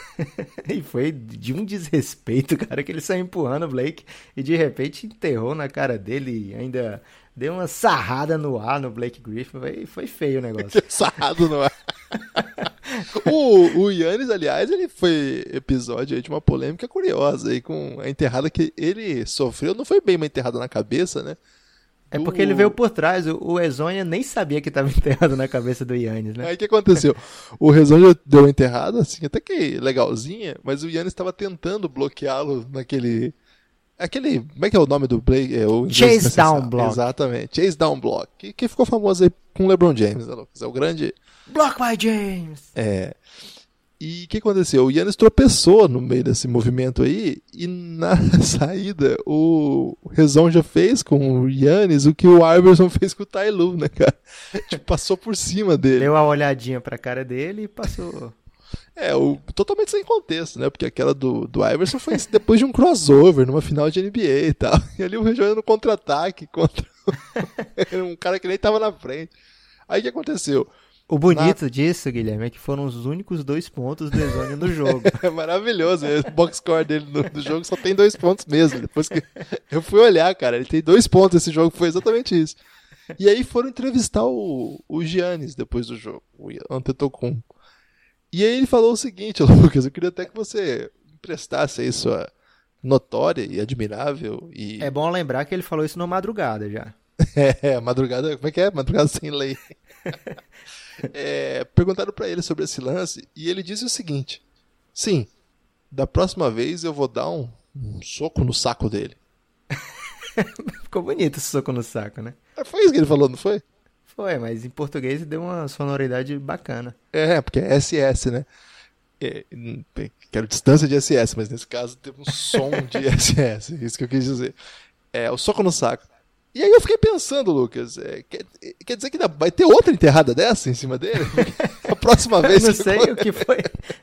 [laughs] e foi de um desrespeito, [laughs] cara, que ele saiu empurrando o Blake e de repente enterrou na cara dele e ainda deu uma sarrada no ar no Blake Griffin. Foi, foi feio o negócio. Sarrado no ar. [laughs] o, o Yannis, aliás, ele foi episódio de uma polêmica curiosa aí com a enterrada que ele sofreu. Não foi bem uma enterrada na cabeça, né? É porque ele veio por trás. O, Ezonia nem sabia que estava [laughs] enterrado na cabeça do Yannis, né? Aí o que aconteceu? O Rezon já deu uma enterrada, assim, até que legalzinha, mas o Yannis estava tentando bloqueá-lo naquele. Aquele. Como é que é o nome do play? É, o Chase necessário. down block. Exatamente, Chase Down Block. Que, que ficou famoso aí com o LeBron James, né, Lucas? É o grande. Block by James! É. E o que aconteceu? O Yannis tropeçou no meio desse movimento aí, e na [laughs] saída o Rezon já fez com o Yannis o que o Iverson [laughs] fez com o Lue, né, cara? [laughs] Tipo, passou por cima dele. Deu uma olhadinha pra cara dele e passou. É, o, totalmente sem contexto, né? Porque aquela do, do Iverson foi depois de um crossover numa final de NBA e tal. E ali o Rezon no contra-ataque contra um cara que nem tava na frente. Aí o que aconteceu? O bonito disso, Guilherme, é que foram os únicos dois pontos do Ezonia no jogo. [laughs] É maravilhoso. O box score dele no, no jogo só tem dois pontos mesmo. Depois que eu fui olhar, cara, ele tem dois pontos. Esse jogo foi exatamente isso. E aí foram entrevistar o, o Giannis depois do jogo, o Antetokounmpo. E aí ele falou o seguinte, [laughs] Lucas, eu queria até que você emprestasse aí sua notória e admirável e É bom lembrar que ele falou isso na madrugada já. [laughs] é, madrugada, como é que é? Madrugada sem lei. É, perguntaram pra ele sobre esse lance e ele disse o seguinte: Sim, da próxima vez eu vou dar um, um soco no saco dele. [laughs] Ficou bonito esse soco no saco, né? É, Foi isso que ele falou, não foi? Foi, mas em português deu uma sonoridade bacana. É, porque é SS, né? É, hum, quero distância de SS, mas nesse caso tem um som de [laughs] SS, isso que eu quis dizer. É, o soco no saco. E aí eu fiquei pensando, Lucas, é, quer, quer dizer que vai ter outra enterrada dessa em cima dele? [laughs] A próxima vez não que sei o que foi,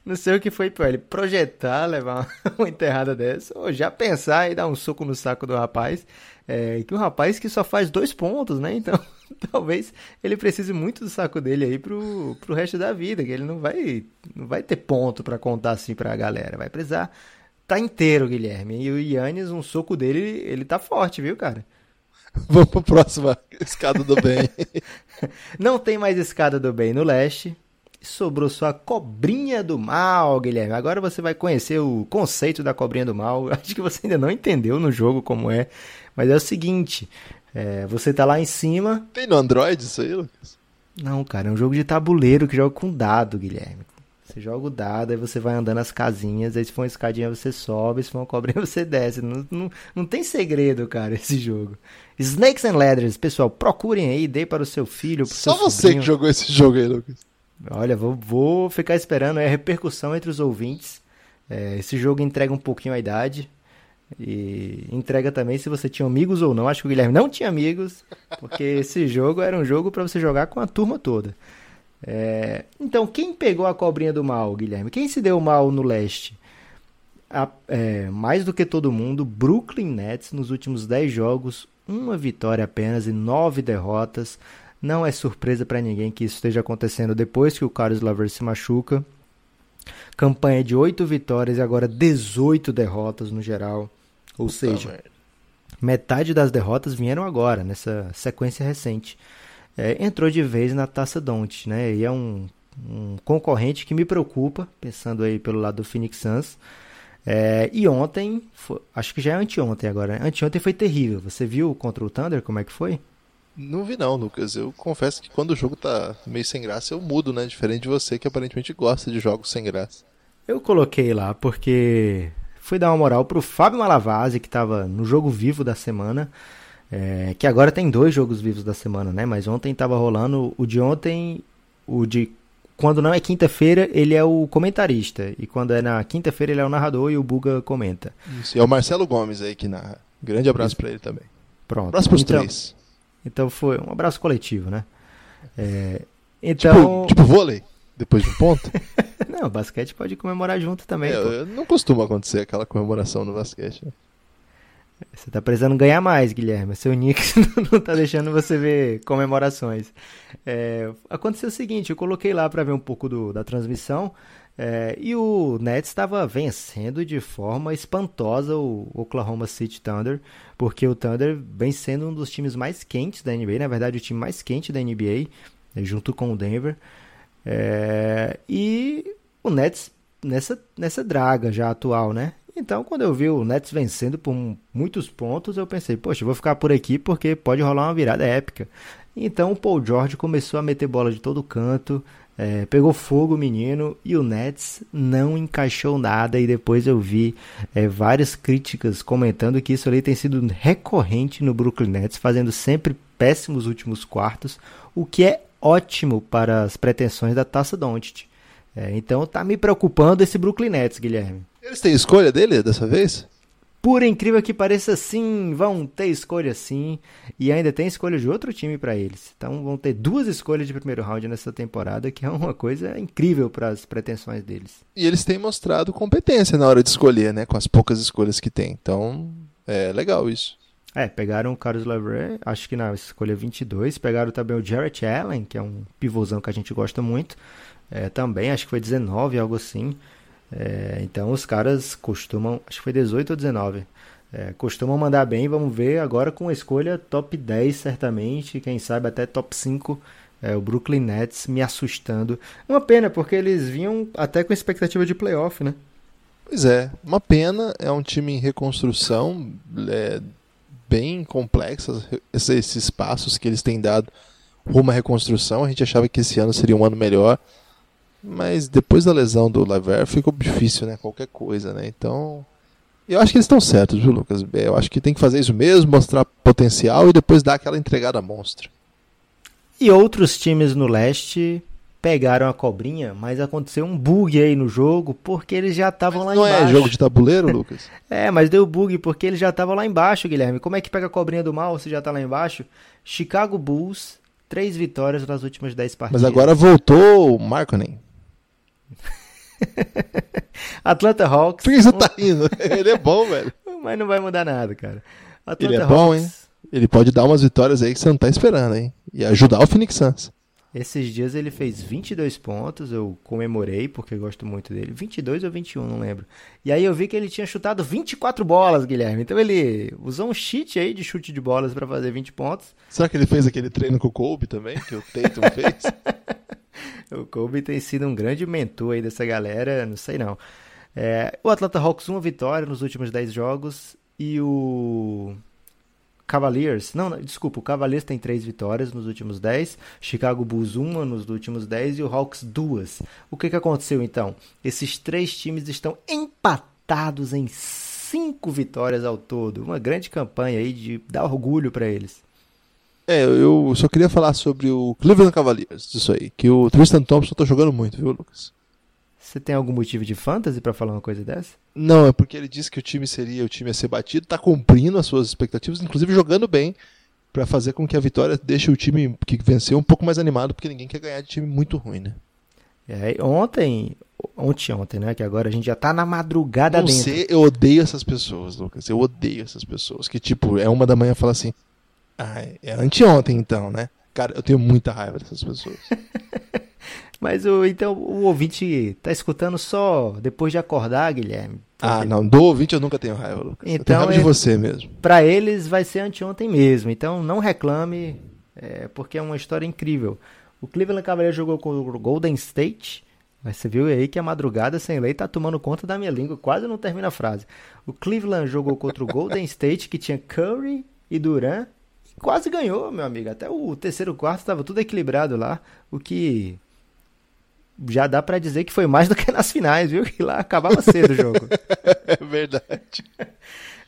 não sei o que foi pior, ele projetar, levar [laughs] uma enterrada dessa, ou já pensar e dar um soco no saco do rapaz, é, que um rapaz que só faz dois pontos, né? Então, [laughs] talvez ele precise muito do saco dele aí pro, pro resto da vida, que ele não vai, não vai ter ponto pra contar assim pra galera, vai precisar tá inteiro, Guilherme. E o Yannis, um soco dele, ele tá forte, viu, cara? [laughs] Vamos pra próxima escada do bem. [laughs] Não tem mais escada do bem no leste. Sobrou só a cobrinha do mal, Guilherme. Agora você vai conhecer o conceito da cobrinha do mal. [laughs] Acho que você ainda não entendeu no jogo como é. Mas é o seguinte: é, você tá lá em cima. Tem no Android isso aí, Lucas? Não, cara, é um jogo de tabuleiro que joga com dado, Guilherme. Você joga o dado, aí você vai andando as casinhas, aí se for uma escadinha você sobe, se for uma cobrinha [laughs] você desce. Não, não, não tem segredo, cara, esse jogo. Snakes and Ladders, pessoal, procurem aí, dê para o seu filho, pro Só seu você sobrinho. que jogou esse jogo aí, Lucas. Olha, vou, vou ficar esperando é a repercussão entre os ouvintes. É, esse jogo entrega um pouquinho a idade. E entrega também se você tinha amigos ou não. Acho que o Guilherme não tinha amigos, porque esse jogo era um jogo para você jogar com a turma toda. É, então, quem pegou a cobrinha do mal, Guilherme? Quem se deu mal no leste? A- é, mais do que todo mundo, Brooklyn Nets nos últimos 10 jogos, uma vitória apenas e 9 derrotas. Não é surpresa para ninguém que isso esteja acontecendo depois que o Carlos Laver se machuca. Campanha de 8 vitórias e agora 18 derrotas no geral. Ou seja, merda. metade das derrotas vieram agora, nessa sequência recente. É, entrou de vez na Taça Don't, né? E é um, um concorrente que me preocupa, pensando aí pelo lado do Phoenix Suns. É, e ontem, foi- acho que já é anteontem agora, né? Anteontem foi terrível. Você viu contra o Thunder como é que foi? Não vi não, Lucas. Eu confesso que quando o jogo tá meio sem graça, eu mudo, né? Diferente de você que aparentemente gosta de jogos sem graça. Eu coloquei lá porque fui dar uma moral pro Fábio Malavase, que estava no jogo vivo da semana. É, que agora tem dois jogos vivos da semana, né? Mas ontem tava rolando o de ontem, o de. Quando não é quinta-feira, ele é o comentarista. E quando é na quinta-feira, ele é o narrador e o Buga comenta. Isso. E é o Marcelo Gomes aí que narra. Grande abraço pra ele também. Pronto. Abraço pros então, três. Então foi um abraço coletivo, né? É, então. Tipo, tipo vôlei, depois de um ponto. [laughs] Não, basquete pode comemorar junto também. É, não costuma acontecer aquela comemoração no basquete. né? Você tá precisando ganhar mais, Guilherme. Seu Knicks [laughs] não tá deixando você ver comemorações. É, aconteceu o seguinte, eu coloquei lá para ver um pouco do, da transmissão é, e o Nets estava vencendo de forma espantosa o Oklahoma City Thunder, porque o Thunder vem sendo um dos times mais quentes da NBA, na verdade o time mais quente da NBA, né, junto com o Denver. É, e o Nets nessa, nessa draga já atual, né? Então, quando eu vi o Nets vencendo por muitos pontos, eu pensei, poxa, vou ficar por aqui porque pode rolar uma virada épica. Então, o Paul George começou a meter bola de todo canto, é, pegou fogo o menino e o Nets não encaixou nada. E depois eu vi é, várias críticas comentando que isso ali tem sido recorrente no Brooklyn Nets, fazendo sempre péssimos últimos quartos, o que é ótimo para as pretensões da Taça Doncic. É, então tá me preocupando esse Brooklyn Nets, Guilherme. Eles têm escolha dele dessa vez? Por incrível que pareça, sim, vão ter escolha sim. E ainda tem escolha de outro time para eles. Então vão ter duas escolhas de primeiro round nessa temporada, que é uma coisa incrível para as pretensões deles. E eles têm mostrado competência na hora de escolher, né? Com as poucas escolhas que tem. Então é legal isso. É, pegaram o Carlos Lavre, acho que na escolha 22. Pegaram também o Jarrett Allen, que é um pivôzão que a gente gosta muito. É, também, acho que foi 19, algo assim. É, então os caras costumam, acho que foi 18 ou 19, é, costumam mandar bem. Vamos ver agora com a escolha top 10, certamente, quem sabe até top 5. É, o Brooklyn Nets me assustando. Uma pena, porque eles vinham até com expectativa de playoff, né? Pois é, uma pena. É um time em reconstrução, é, bem complexos esses passos que eles têm dado rumo à reconstrução. A gente achava que esse ano seria um ano melhor. Mas depois da lesão do Lever ficou difícil, né? Qualquer coisa, né? Então. Eu acho que eles estão certos, viu, Lucas? Eu acho que tem que fazer isso mesmo, mostrar potencial e depois dar aquela entregada monstra. E outros times no leste pegaram a cobrinha, mas aconteceu um bug aí no jogo, porque eles já estavam lá não embaixo. Não é jogo de tabuleiro, Lucas? [laughs] é, mas deu bug porque eles já estavam lá embaixo, Guilherme. Como é que pega a cobrinha do mal se já tá lá embaixo? Chicago Bulls, três vitórias nas últimas dez partidas. Mas agora voltou o Markkanen. [laughs] Atlanta Hawks. Por que você tá rindo? [laughs] Ele é bom, velho. Mas não vai mudar nada, cara. Atlanta Ele é Hawks... bom, hein? Ele pode dar umas vitórias aí que você não tá esperando, hein? E ajudar o Phoenix Suns. Esses dias ele fez 22 pontos, eu comemorei porque gosto muito dele. 22 ou 21, não lembro. E aí eu vi que ele tinha chutado 24 bolas, Guilherme. Então ele usou um cheat aí de chute de bolas para fazer 20 pontos. Será que ele fez aquele treino com o Kobe também, que o Tatum fez? [laughs] o Kobe tem sido um grande mentor aí dessa galera, não sei não. É, o Atlanta Hawks, uma vitória nos últimos 10 jogos. E o Cavaliers, não, desculpa, o Cavaliers tem três vitórias nos últimos 10, Chicago Bulls uma nos últimos 10 e o Hawks duas. O que, que aconteceu então? Esses três times estão empatados em cinco vitórias ao todo. Uma grande campanha aí de dar orgulho para eles. É, eu só queria falar sobre o Cleveland Cavaliers, isso aí. Que o Tristan Thompson tá jogando muito, viu, Lucas? Você tem algum motivo de fantasy para falar uma coisa dessa? Não, é porque ele disse que o time seria o time a ser batido, tá cumprindo as suas expectativas, inclusive jogando bem para fazer com que a vitória deixe o time que venceu um pouco mais animado, porque ninguém quer ganhar de time muito ruim, né? É, ontem, ontem, ontem, né? Que agora a gente já tá na madrugada Não dentro. Sei, eu odeio essas pessoas, Lucas. Eu odeio essas pessoas que tipo é uma da manhã fala assim, ah, é anteontem então, né? Cara, eu tenho muita raiva dessas pessoas. [laughs] Mas o, então o ouvinte tá escutando só depois de acordar, Guilherme. Ah, não, do ouvinte eu nunca tenho raiva, Lucas. Então, raiva é, de você mesmo. Para eles vai ser anteontem mesmo, então não reclame, é, porque é uma história incrível. O Cleveland Cavaliers jogou com o Golden State, mas você viu aí que a madrugada sem lei tá tomando conta da minha língua, quase não termina a frase. O Cleveland jogou contra o Golden [laughs] State, que tinha Curry e Durant, quase ganhou, meu amigo. Até o terceiro quarto estava tudo equilibrado lá, o que já dá para dizer que foi mais do que nas finais, viu? Que lá acabava cedo o jogo. [laughs] é verdade.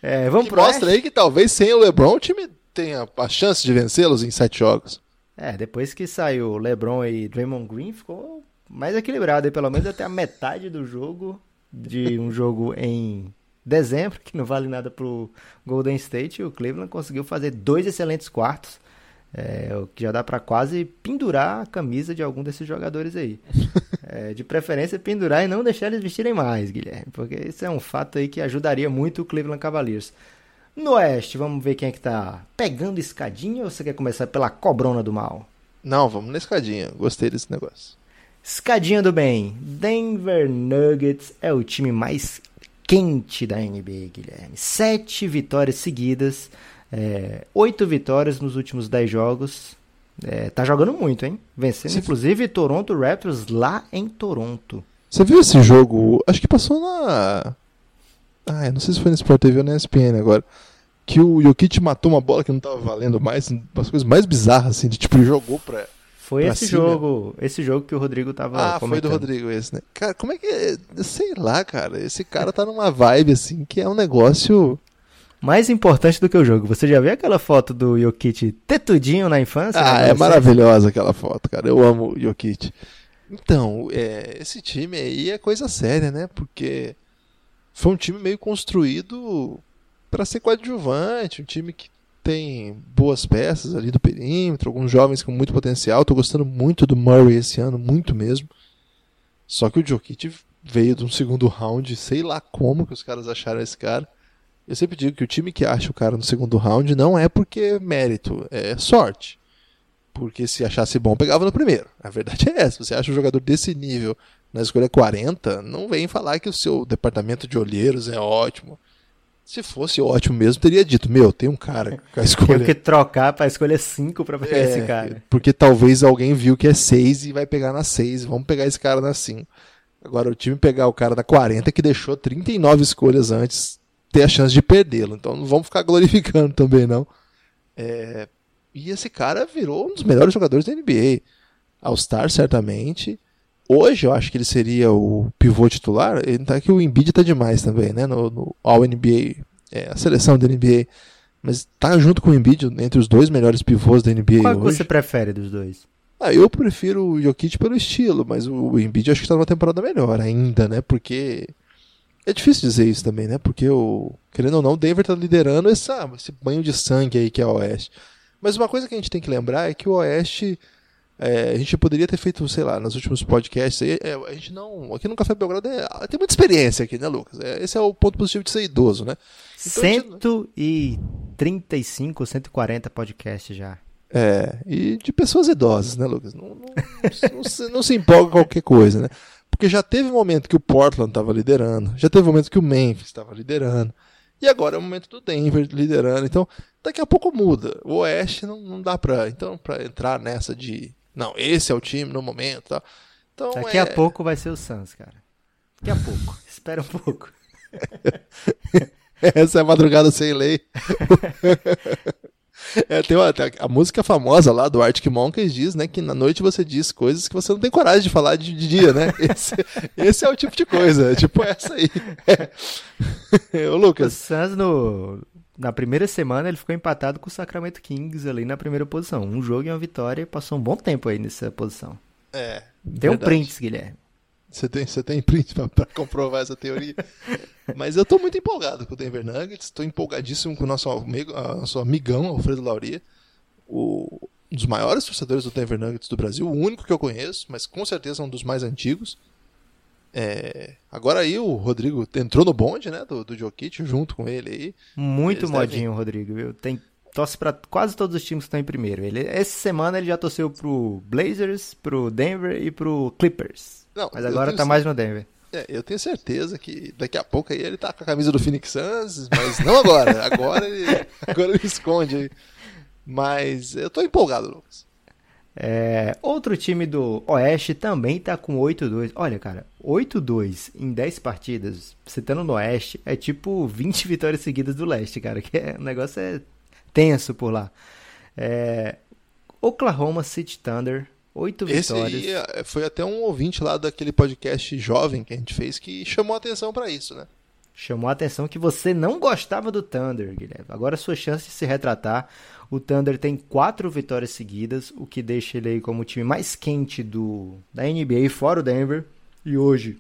É, vamos que mostra aí que talvez sem o LeBron o time tenha a chance de vencê-los em sete jogos. É, depois que saiu LeBron e Draymond Green, ficou mais equilibrado, aí, pelo menos até a metade do jogo, de um jogo em dezembro, que não vale nada pro Golden State, o Cleveland conseguiu fazer dois excelentes quartos é, o que já dá para quase pendurar a camisa de algum desses jogadores aí. [laughs] é, de preferência, pendurar e não deixar eles vestirem mais, Guilherme, porque isso é um fato aí que ajudaria muito o Cleveland Cavaliers. No Oeste, vamos ver quem é que tá pegando escadinha ou você quer começar pela cobrona do mal? Não, vamos na escadinha. Gostei desse negócio. Escadinha do bem. Denver Nuggets é o time mais quente da NBA, Guilherme. Sete vitórias seguidas, é, oito vitórias nos últimos dez jogos. É, tá jogando muito, hein? Vencendo, Sim. inclusive, Toronto Raptors lá em Toronto. Você viu esse jogo? Acho que passou na. Ah, eu não sei se foi no Sport TV ou na ESPN agora. Que o Jokic matou uma bola que não tava valendo mais, umas coisas mais bizarras, assim, de tipo, ele jogou pra. Foi esse cima. jogo, esse jogo que o Rodrigo tava Ah, comentando. foi do Rodrigo esse, né? Cara, como é que. Sei lá, cara. Esse cara tá numa vibe, assim, que é um negócio. Mais importante do que o jogo. Você já viu aquela foto do Jokic tetudinho na infância? Ah, é maravilhosa aquela foto, cara. Eu amo o Jokic. Então, é, esse time aí é coisa séria, né? Porque foi um time meio construído para ser coadjuvante, um time que tem boas peças ali do perímetro, alguns jovens com muito potencial. Tô gostando muito do Murray esse ano, muito mesmo. Só que o Jokic veio de um segundo round, sei lá como que os caras acharam esse cara. Eu sempre digo que o time que acha o cara no segundo round não é porque é mérito, é sorte. Porque se achasse bom, pegava no primeiro. A verdade [laughs] é essa. Você acha um jogador desse nível na escolha 40, não vem falar que o seu departamento de olheiros é ótimo. Se fosse ótimo mesmo, teria dito: Meu, tem um cara [laughs] com a escolha. Tem que trocar para escolher 5 para pegar é, esse cara. Porque talvez alguém viu que é 6 e vai pegar na 6. Vamos pegar esse cara na 5. Agora, o time pegar o cara da 40 que deixou 39 escolhas antes, ter a chance de perdê-lo. Então não vamos ficar glorificando [laughs] também, não. É... E esse cara virou um dos melhores jogadores da NBA. All-Star, certamente. Hoje eu acho que ele seria o pivô titular. Ele tá que o Embiid tá demais também, né? No, no All-NBA, é, a seleção da NBA. Mas tá junto com o Embiid entre os dois melhores pivôs da NBA Qual hoje. você prefere dos dois? Ah, eu prefiro o Jokic pelo estilo, mas o Embiid acho que tá numa temporada melhor ainda, né? Porque é difícil dizer isso também, né? Porque o querendo ou não, o Denver tá liderando essa, esse banho de sangue aí que é o Oeste. Mas uma coisa que a gente tem que lembrar é que o Oeste é, a gente poderia ter feito, sei lá, nos últimos podcasts. É, a gente não. Aqui no Café Belgrado é, tem muita experiência aqui, né, Lucas? É, esse é o ponto positivo de ser idoso, né? Então, 135, 140 podcasts já. É, e de pessoas idosas, né, Lucas? Não, não, não, não, se, não se empolga qualquer coisa, né? Porque já teve momento que o Portland estava liderando, já teve momento que o Memphis estava liderando, e agora é o momento do Denver liderando. Então, daqui a pouco muda. O Oeste não, não dá para então, pra entrar nessa de não, esse é o time no momento. Tá? Então, Daqui é... a pouco vai ser o Suns, cara. Daqui a pouco. [laughs] Espera um pouco. [laughs] Essa é a madrugada sem lei. [laughs] É, tem uma, a música famosa lá do Arctic Monkeys diz, né, que na noite você diz coisas que você não tem coragem de falar de, de dia, né? Esse, esse, é o tipo de coisa, é tipo essa aí. É. Ô, Lucas. O Suns no, na primeira semana ele ficou empatado com o Sacramento Kings ali na primeira posição. Um jogo e uma vitória e passou um bom tempo aí nessa posição. É. Tem verdade. um print, Guilherme. Você tem, você tem print para comprovar essa teoria. [laughs] Mas eu tô muito empolgado com o Denver Nuggets, estou empolgadíssimo com o nosso, amigo, nosso amigão Alfredo Lauria, o, um dos maiores torcedores do Denver Nuggets do Brasil, o único que eu conheço, mas com certeza um dos mais antigos. É, agora aí o Rodrigo entrou no bonde, né, do, do Jokic junto com ele aí. Muito Eles modinho devem... o Rodrigo, viu? Tem torce para quase todos os times que estão em primeiro. Ele essa semana ele já torceu pro Blazers, pro Denver e pro Clippers. Não, Mas agora tá mais no Denver. É, eu tenho certeza que daqui a pouco aí ele tá com a camisa do Phoenix Suns, mas não agora. [laughs] agora ele agora ele esconde aí. Mas eu tô empolgado, Lucas. É, outro time do Oeste também tá com 8-2. Olha, cara, 8-2 em 10 partidas, você estando no Oeste, é tipo 20 [laughs] vitórias seguidas do Leste, cara. Que é, o negócio é tenso por lá. É, Oklahoma City Thunder, 8 vitórias. Esse aí é, foi até um ouvinte lá daquele podcast jovem que a gente fez que chamou atenção para isso, né? Chamou a atenção que você não gostava do Thunder, Guilherme. Agora a sua chance de se retratar. O Thunder tem quatro vitórias seguidas, o que deixa ele aí como o time mais quente do, da NBA, fora o Denver. E hoje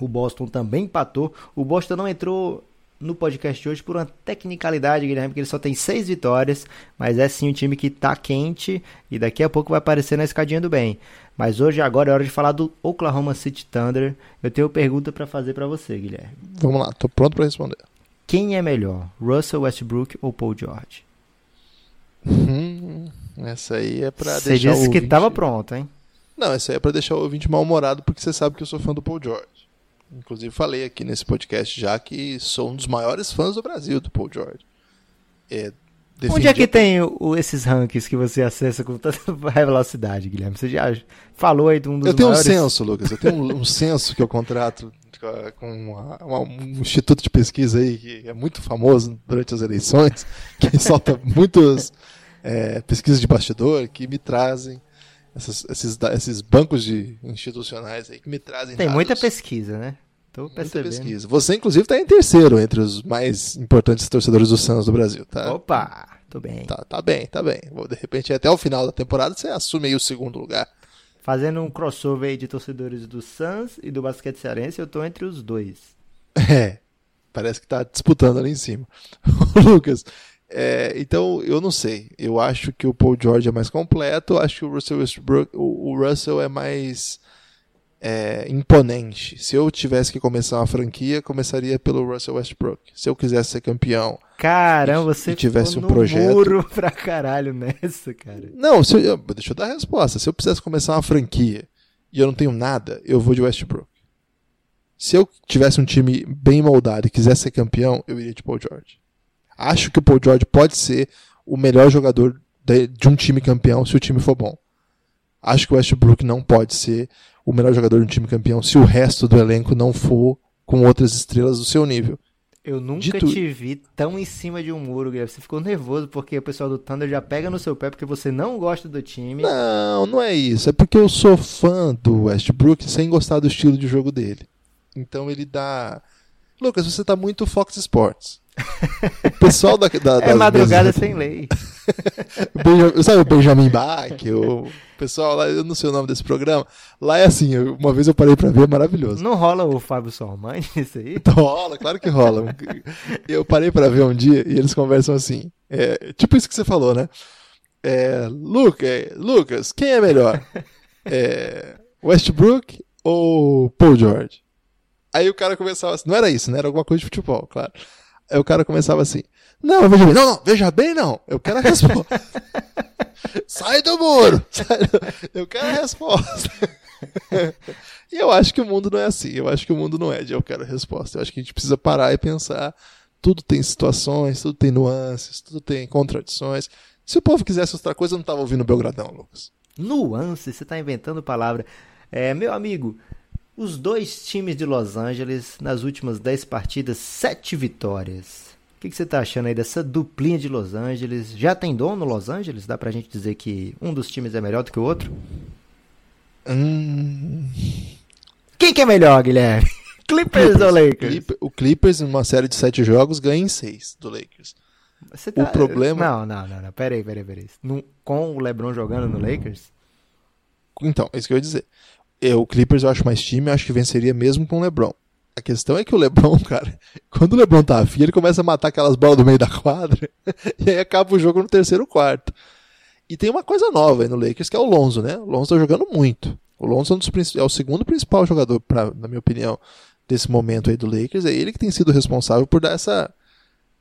o Boston também empatou. O Boston não entrou no podcast de hoje por uma tecnicalidade, Guilherme, porque ele só tem seis vitórias, mas é sim um time que tá quente e daqui a pouco vai aparecer na escadinha do bem. Mas hoje agora é hora de falar do Oklahoma City Thunder. Eu tenho uma pergunta para fazer para você, Guilherme. Vamos lá, tô pronto para responder. Quem é melhor, Russell Westbrook ou Paul George? Hum, essa aí é pra Você deixar o disse que tava pronto, hein? Não, essa aí é pra deixar o ouvinte mal-humorado, porque você sabe que eu sou fã do Paul George. Inclusive falei aqui nesse podcast já que sou um dos maiores fãs do Brasil do Paul George. É, Onde é que tem o- esses rankings que você acessa com tanta [laughs] velocidade, Guilherme? Você já falou aí de um dos Eu tenho maiores... um censo, Lucas. Eu tenho um, um censo que eu contrato com uma- uma- um instituto de pesquisa aí que é muito famoso durante as eleições, [laughs] que solta muitas é, pesquisas de bastidor que me trazem essas- esses, esses bancos de institucionais aí que me trazem Tem dados, muita pesquisa, né? Tô muita percebendo. pesquisa. Você inclusive está em terceiro entre os mais importantes torcedores do Santos do Brasil, tá? Opa, tô bem. Tá, tá bem, tá bem. De repente, até o final da temporada, você assume aí o segundo lugar. Fazendo um crossover aí de torcedores do Suns e do basquete cearense, eu tô entre os dois. [laughs] É, parece que tá disputando ali em cima. [laughs] Lucas, é, então eu não sei. Eu acho que o Paul George é mais completo. Acho que o Russell Westbrook, o, o Russell é mais é, imponente. Se eu tivesse que começar uma franquia, começaria pelo Russell Westbrook. Se eu quisesse ser campeão. Caramba, E- você e tivesse um projeto. muro [laughs] pra caralho nessa, cara. Não, se eu, deixa eu dar a resposta. Se eu precisasse começar uma franquia e eu não tenho nada, eu vou de Westbrook. Se eu tivesse um time bem moldado e quisesse ser campeão, eu iria de Paul George. Acho que o Paul George pode ser o melhor jogador de, um time campeão se o time for bom. Acho que o Westbrook não pode ser o melhor jogador de um time campeão se o resto do elenco não for com outras estrelas do seu nível. Eu nunca Dito- te vi tão em cima de um muro, Guilherme. Você ficou nervoso porque o pessoal do Thunder já pega no seu pé porque você não gosta do time. Não, não é isso. É porque eu sou fã do Westbrook sem gostar do estilo de jogo dele. Então ele dá. Lucas, você tá muito Fox Sports. O pessoal da, da, é madrugada sem lei. [laughs] Benja- Sabe o Benjamin Bach? O pessoal lá, eu não sei o nome desse programa. Lá é assim, uma vez eu parei pra ver, é maravilhoso. Não rola o Fábio Sormani [laughs] isso aí? Rola, claro que rola. Eu parei pra ver um dia e eles conversam assim. é, tipo isso que você falou, né? É, Luca, é, Lucas, quem é melhor? É, Westbrook ou Paul George? Aí o cara começava assim, não era isso, né? Era alguma coisa de futebol, claro. Aí o cara começava assim, não, veja bem, não, não, veja bem não, eu quero a resposta. [laughs] Sai do muro! [laughs] Sai do- Eu quero a resposta. [laughs] E eu acho que o mundo não é assim. Eu acho que o mundo não é de eu quero a resposta. Eu acho que a gente precisa parar e pensar. Tudo tem situações, tudo tem nuances, tudo tem contradições. Se o povo quisesse outra coisa, eu não tava ouvindo o Belgradão, Lucas. Nuance, você tá inventando palavra. É, meu amigo, os dois times de Los Angeles, nas últimas 10 partidas, 7 vitórias. O que, que você tá achando aí dessa duplinha de Los Angeles? Já tem dono Los Angeles? Dá pra gente dizer que um dos times é melhor do que o outro? Hum, Quem que é melhor, Guilherme? [laughs] Clippers ou Lakers? O Clippers, em uma série de sete jogos, ganha em seis do Lakers. Você o problema- Não, não, não, não. Peraí, peraí, peraí. Com o LeBron jogando no Lakers? Então, é isso que eu ia dizer. Eu, o Clippers eu acho mais time, eu acho que venceria mesmo com o LeBron. A questão é que o LeBron, [laughs] cara, quando o LeBron tá afim, ele começa a matar aquelas bolas do meio da quadra [laughs] e aí acaba o jogo no terceiro quarto. E tem uma coisa nova aí no Lakers, que é o Lonzo, né? O Lonzo tá jogando muito. O Lonzo é, um é o segundo principal jogador, pra, na minha opinião, desse momento aí do Lakers. É ele que tem sido responsável por dar essa,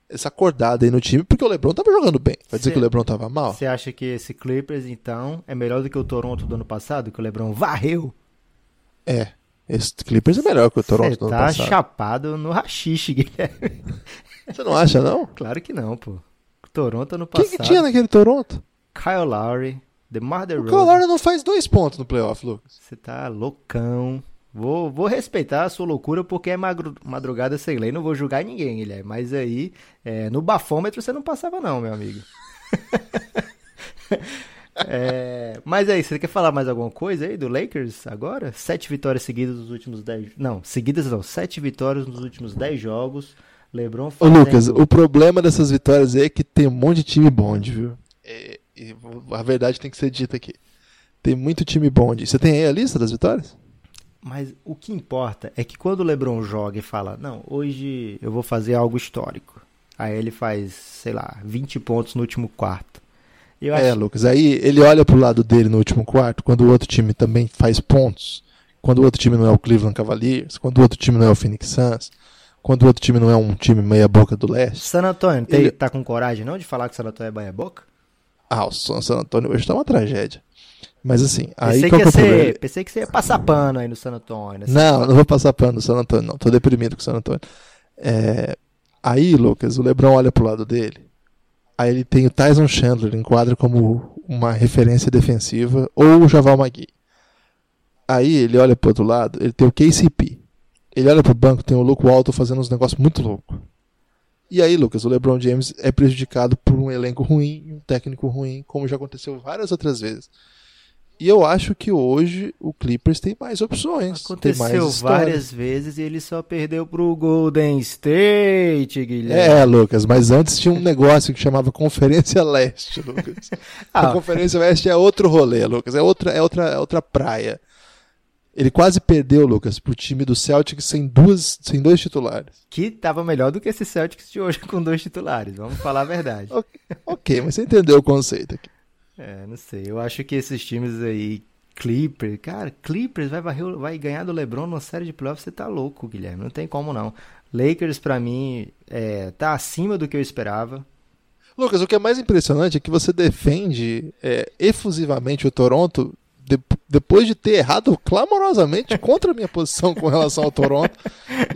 essa acordada aí no time, porque o LeBron tava jogando bem. Vai dizer Cê- que o LeBron tava mal? Você acha que esse Clippers, então, é melhor do que o Toronto do ano passado, que o LeBron varreu? É. Esse Clippers é melhor que o Toronto Você tá chapado no rachixe, Guilherme. Você não acha, não? [laughs] Claro que não, pô. O Toronto Quem passado. que tinha naquele Toronto? Kyle Lowry, DeMar O DeRozan. Kyle Lowry não faz dois pontos no playoff, Lucas. Você tá loucão. Vou, vou respeitar a sua loucura porque é madrugada sem lei. Não vou julgar ninguém, Guilherme. Mas aí, é, no bafômetro você não passava não, meu amigo. [laughs] É, mas aí, você quer falar mais alguma coisa aí do Lakers agora? Sete vitórias seguidas nos últimos dez... Não, seguidas não. Sete vitórias nos últimos dez jogos. LeBron Ô, fazendo... Lucas, o problema dessas vitórias aí é que tem um monte de time bonde, viu? É, e a verdade tem que ser dita aqui. Tem muito time bonde. Você tem aí a lista das vitórias? Mas o que importa é que quando o LeBron joga e fala, não, hoje eu vou fazer algo histórico. Aí ele faz, sei lá, 20 pontos no último quarto. Eu É, acho Lucas. Aí ele olha pro lado dele no último quarto, quando o outro time também faz pontos. Quando o outro time não é o Cleveland Cavaliers, quando o outro time não é o Phoenix Suns. quando o outro time não é um time meia boca do leste. San Antônio, tem, Ele- tá com coragem não de falar que o San Antônio é meia boca? Ah, o San Antônio hoje tá uma tragédia. Mas assim, aí Pensei qual que, que é problema? pensei que você ia passar pano aí no San Antônio. assim. Não, não vou passar pano no San Antônio, não. Tô deprimido com o San Antônio. É, Aí, Lucas, o Lebron olha pro lado dele. Aí ele tem o Tyson Chandler, enquadra como uma referência defensiva, ou o Javal Magui. Aí ele olha pro outro lado, ele tem o KCP. Ele olha pro banco, tem o Luke Walton fazendo uns negócios muito loucos. E aí, Lucas, o LeBron James é prejudicado por um elenco ruim, um técnico ruim, como já aconteceu várias outras vezes. E eu acho que hoje o Clippers tem mais opções. tem mais Aconteceu várias vezes e ele só perdeu pro Golden State, Guilherme. É, Lucas, mas antes tinha um negócio que chamava Conferência Leste, Lucas. [laughs] Ah. A Conferência Leste é outro rolê, Lucas, é outra, é outra, é outra praia. Ele quase perdeu, Lucas, pro time do Celtics sem, duas, sem dois titulares. Que tava melhor do que esse Celtics de hoje [laughs] com dois titulares, vamos falar a verdade. Ok, ok, mas você entendeu o conceito aqui. É, não sei. Eu acho que esses times aí, Clippers, cara, Clippers vai, varrer vai ganhar do LeBron numa série de playoffs, você tá louco, Guilherme. Não tem como não. Lakers, pra mim, é, tá acima do que eu esperava. Lucas, o que é mais impressionante é que você defende é, efusivamente o Toronto de- depois de ter errado clamorosamente contra a minha posição com relação ao Toronto.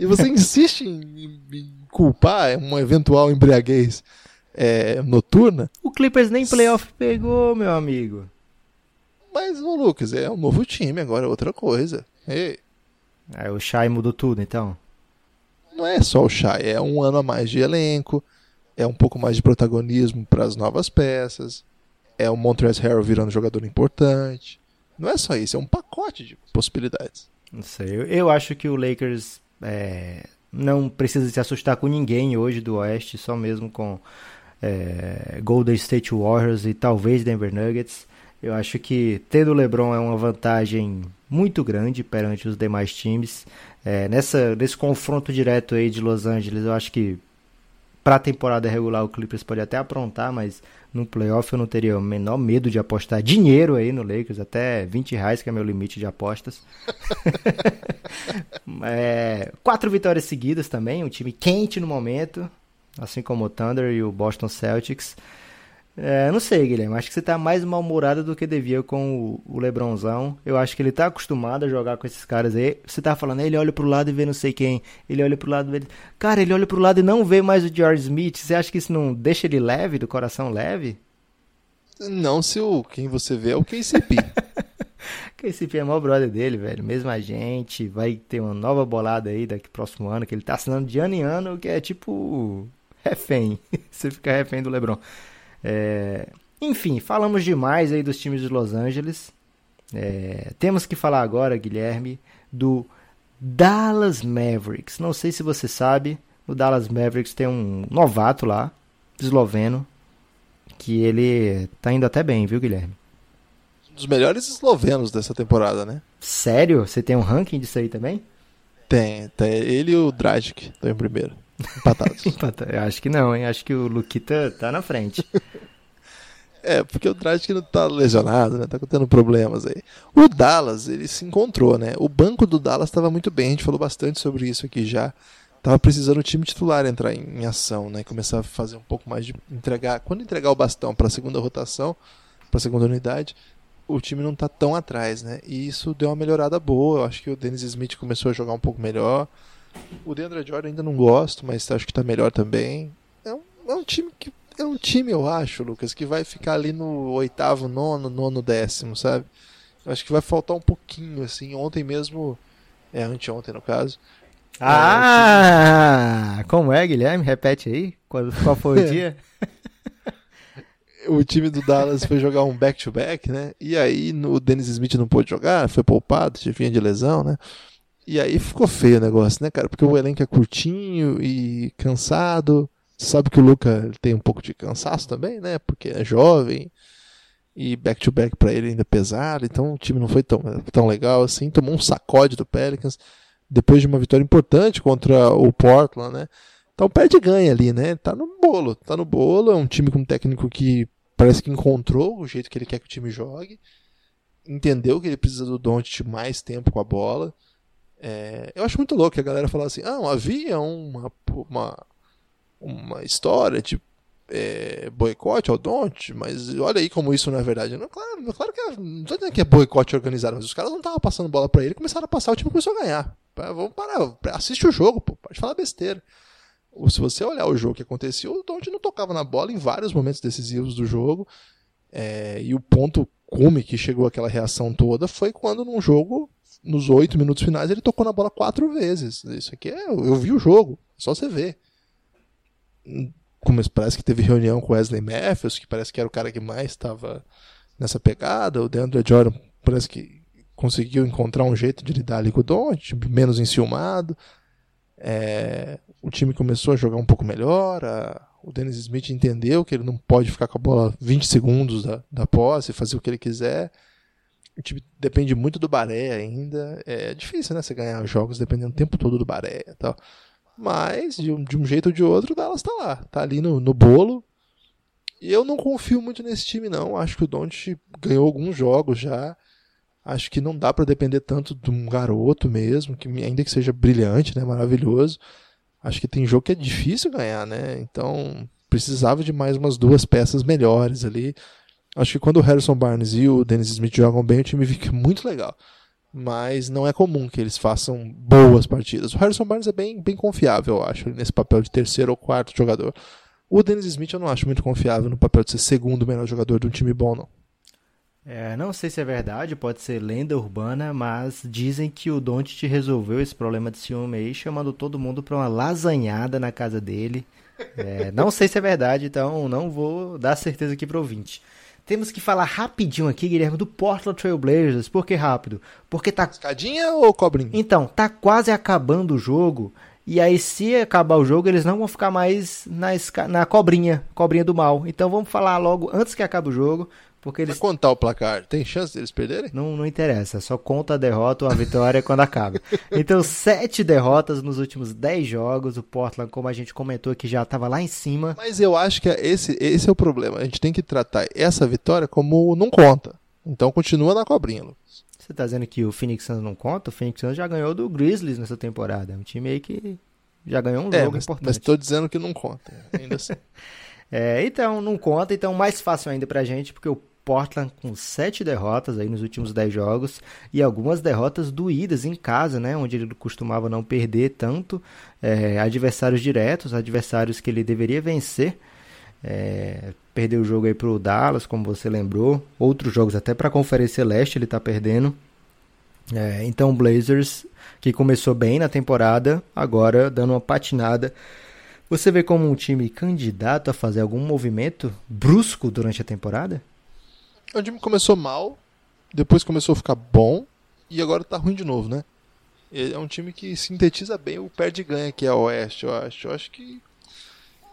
e você insiste em, em- em culpar uma eventual embriaguez é, noturna. O Clippers nem playoff pegou, meu amigo. Mas, ô Lucas, é um novo time agora, é outra coisa. Ei, Aí o Shai mudou tudo, então. não é só o Shai, é um ano a mais de elenco, é um pouco mais de protagonismo para as novas peças, é o Montrezl Harrell virando jogador importante. Não é só isso, é um pacote de possibilidades. Não sei. Eu, eu acho que o Lakers é, não precisa se assustar com ninguém hoje do Oeste, só mesmo com é, Golden State Warriors e talvez Denver Nuggets. Eu acho que ter o LeBron é uma vantagem muito grande perante os demais times. É, nessa, nesse confronto direto aí de Los Angeles, eu acho que para a temporada regular o Clippers pode até aprontar, mas no playoff eu não teria o menor medo de apostar dinheiro aí no Lakers, até 20 reais que é meu limite de apostas. [laughs] É, quatro vitórias seguidas também, um time quente no momento, assim como o Thunder e o Boston Celtics. É, não sei, Guilherme, acho que você tá mais mal-humorado do que devia com o, o Lebronzão. Eu acho que ele tá acostumado a jogar com esses caras aí. Você tá falando, ele olha pro lado e vê não sei quem. Ele olha pro lado e vê... Cara, ele olha pro lado e não vê mais o George Smith. Você acha que isso não deixa ele leve, do coração leve? Não se o quem você vê é o KCP. Esse [laughs] é maior brother dele, velho. Mesma gente. Vai ter uma nova bolada aí daqui próximo ano, que ele tá assinando de ano em ano, que é tipo refém. [laughs] Você fica refém do LeBron. É, Enfim, falamos demais aí dos times de Los Angeles. É, Temos que falar agora, Guilherme, do Dallas Mavericks. Não sei se você sabe, o Dallas Mavericks tem um novato lá, esloveno, que ele tá indo até bem, viu, Guilherme? Um dos melhores eslovenos dessa temporada, né? Sério? Você tem um ranking disso aí também? Tem, tem ele e o Dragic estão em primeiro. [laughs] Empatados. Eu acho que não, hein? Acho que o Luquita tá na frente. [laughs] é, porque o Dragic não tá lesionado, né? Tá tendo problemas aí. O Dallas, ele se encontrou, né? O banco do Dallas estava muito bem, a gente falou bastante sobre isso aqui já. Tava precisando o time titular entrar em, em ação, né? Começar a fazer um pouco mais de entregar. Quando entregar o bastão para a segunda rotação, para a segunda unidade, o time não tá tão atrás, né? E isso deu uma melhorada boa. Eu acho que o Dennis Smith começou a jogar um pouco melhor. O Deandre Jordan ainda não gosto, mas acho que tá melhor também. É um, é um time que é um time, eu acho, Lucas, que vai ficar ali no oitavo, nono, nono, décimo, sabe? Eu acho que vai faltar um pouquinho, assim. Ontem mesmo, é anteontem no caso. Ah, como é, Guilherme? Repete aí. Qual, qual foi o [laughs] dia? O time do Dallas foi jogar um back-to-back, né? E aí no, o Dennis Smith não pôde jogar, foi poupado, vinha de lesão, né? E aí ficou feio o negócio, né, cara? Porque o elenco é curtinho e cansado. Sabe que o Luca tem um pouco de cansaço também, né? Porque é jovem. E back-to-back pra ele ainda é pesado. Então o time não foi tão, tão legal assim. Tomou um sacode do Pelicans. Depois de uma vitória importante contra o Portland, né? Então perde e ganha ali, né? Tá no bolo. Tá no bolo. É um time com um técnico que parece que encontrou o jeito que ele quer que o time jogue. Entendeu que ele precisa do Doncic mais tempo com a bola É, eu acho muito louco que a galera fala assim: ah, havia uma, uma, uma história de é, boicote ao Don't, mas olha aí como isso não é verdade. Não, claro, claro que é, não dizendo que é boicote organizado, mas os caras não estavam passando bola para ele, começaram a passar, o time começou a ganhar. Vamos parar, assiste o jogo, pô, pode falar besteira. Se você olhar o jogo que aconteceu, o Don't não tocava na bola em vários momentos decisivos do jogo. É, e o ponto cume que chegou aquela reação toda foi quando num jogo, nos oito minutos finais, ele tocou na bola quatro vezes. Isso aqui é. Eu vi o jogo, só você ver como parece que teve reunião com Wesley Matthews, que parece que era o cara que mais estava nessa pegada. O DeAndre Jordan parece que conseguiu encontrar um jeito de lidar ali com o Don't, menos enciumado. É, o time começou a jogar um pouco melhor. A, o Dennis Smith entendeu que ele não pode ficar com a bola 20 segundos da, da posse, fazer o que ele quiser. O time depende muito do Baré ainda. É difícil, né? Você ganhar jogos dependendo o tempo todo do Baré e tal. Mas, de um, de um jeito ou de outro, o Dallas está lá. Tá ali no, no bolo. E eu não confio muito nesse time, não. Acho que o Don't ganhou alguns jogos já. Acho que não dá para depender tanto de um garoto mesmo, que ainda que seja brilhante, né, maravilhoso. Acho que tem jogo que é difícil ganhar, né? Então precisava de mais umas duas peças melhores ali. Acho que quando o Harrison Barnes e o Dennis Smith jogam bem, o time fica muito legal mas não é comum que eles façam boas partidas. O Harrison Barnes é bem, bem confiável, eu acho, nesse papel de terceiro ou quarto jogador. O Dennis Smith eu não acho muito confiável no papel de ser segundo melhor jogador de um time bom, não. É, não sei se é verdade, pode ser lenda urbana, mas dizem que o Doncic resolveu esse problema de ciúme aí, chamando todo mundo para uma lasanhada na casa dele. É, não sei se é verdade, então não vou dar certeza aqui pro ouvinte. Temos que falar rapidinho aqui, Guilherme, do Portland Trail Blazers. Por que rápido? Porque tá. Escadinha ou cobrinha? Então, tá quase acabando o jogo. E aí, se acabar o jogo, eles não vão ficar mais na, esca... na cobrinha, cobrinha do mal. Então vamos falar logo antes que acabe o jogo. Porque eles... Vai contar o placar. Tem chance deles perderem? Não, não interessa. Só conta a derrota ou a vitória quando acaba. Então, sete derrotas nos últimos dez jogos. O Portland, como a gente comentou, que já estava lá em cima. Mas eu acho que esse, esse é o problema. A gente tem que tratar essa vitória como não conta. Então, continua na cobrinha, Lucas. Você está dizendo que o Phoenix Suns não conta? O Phoenix Suns já ganhou do Grizzlies nessa temporada. É um time aí que já ganhou um é, jogo mas, importante. Mas estou dizendo que não conta, ainda assim. [laughs] é, então, não conta. Então, mais fácil ainda pra gente, porque o Portland com sete derrotas aí nos últimos dez jogos e algumas derrotas doídas em casa, né, onde ele costumava não perder tanto. É, adversários diretos, adversários que ele deveria vencer. É, perdeu o jogo aí para o Dallas, como você lembrou. Outros jogos até para a Conferência Leste ele está perdendo. É, então, Blazers, que começou bem na temporada, agora dando uma patinada. Você vê como um time candidato a fazer algum movimento brusco durante a temporada? O time começou mal, depois começou a ficar bom e agora tá ruim de novo, né? É um time que sintetiza bem o perde-ganha que é o Oeste, eu acho. Eu acho que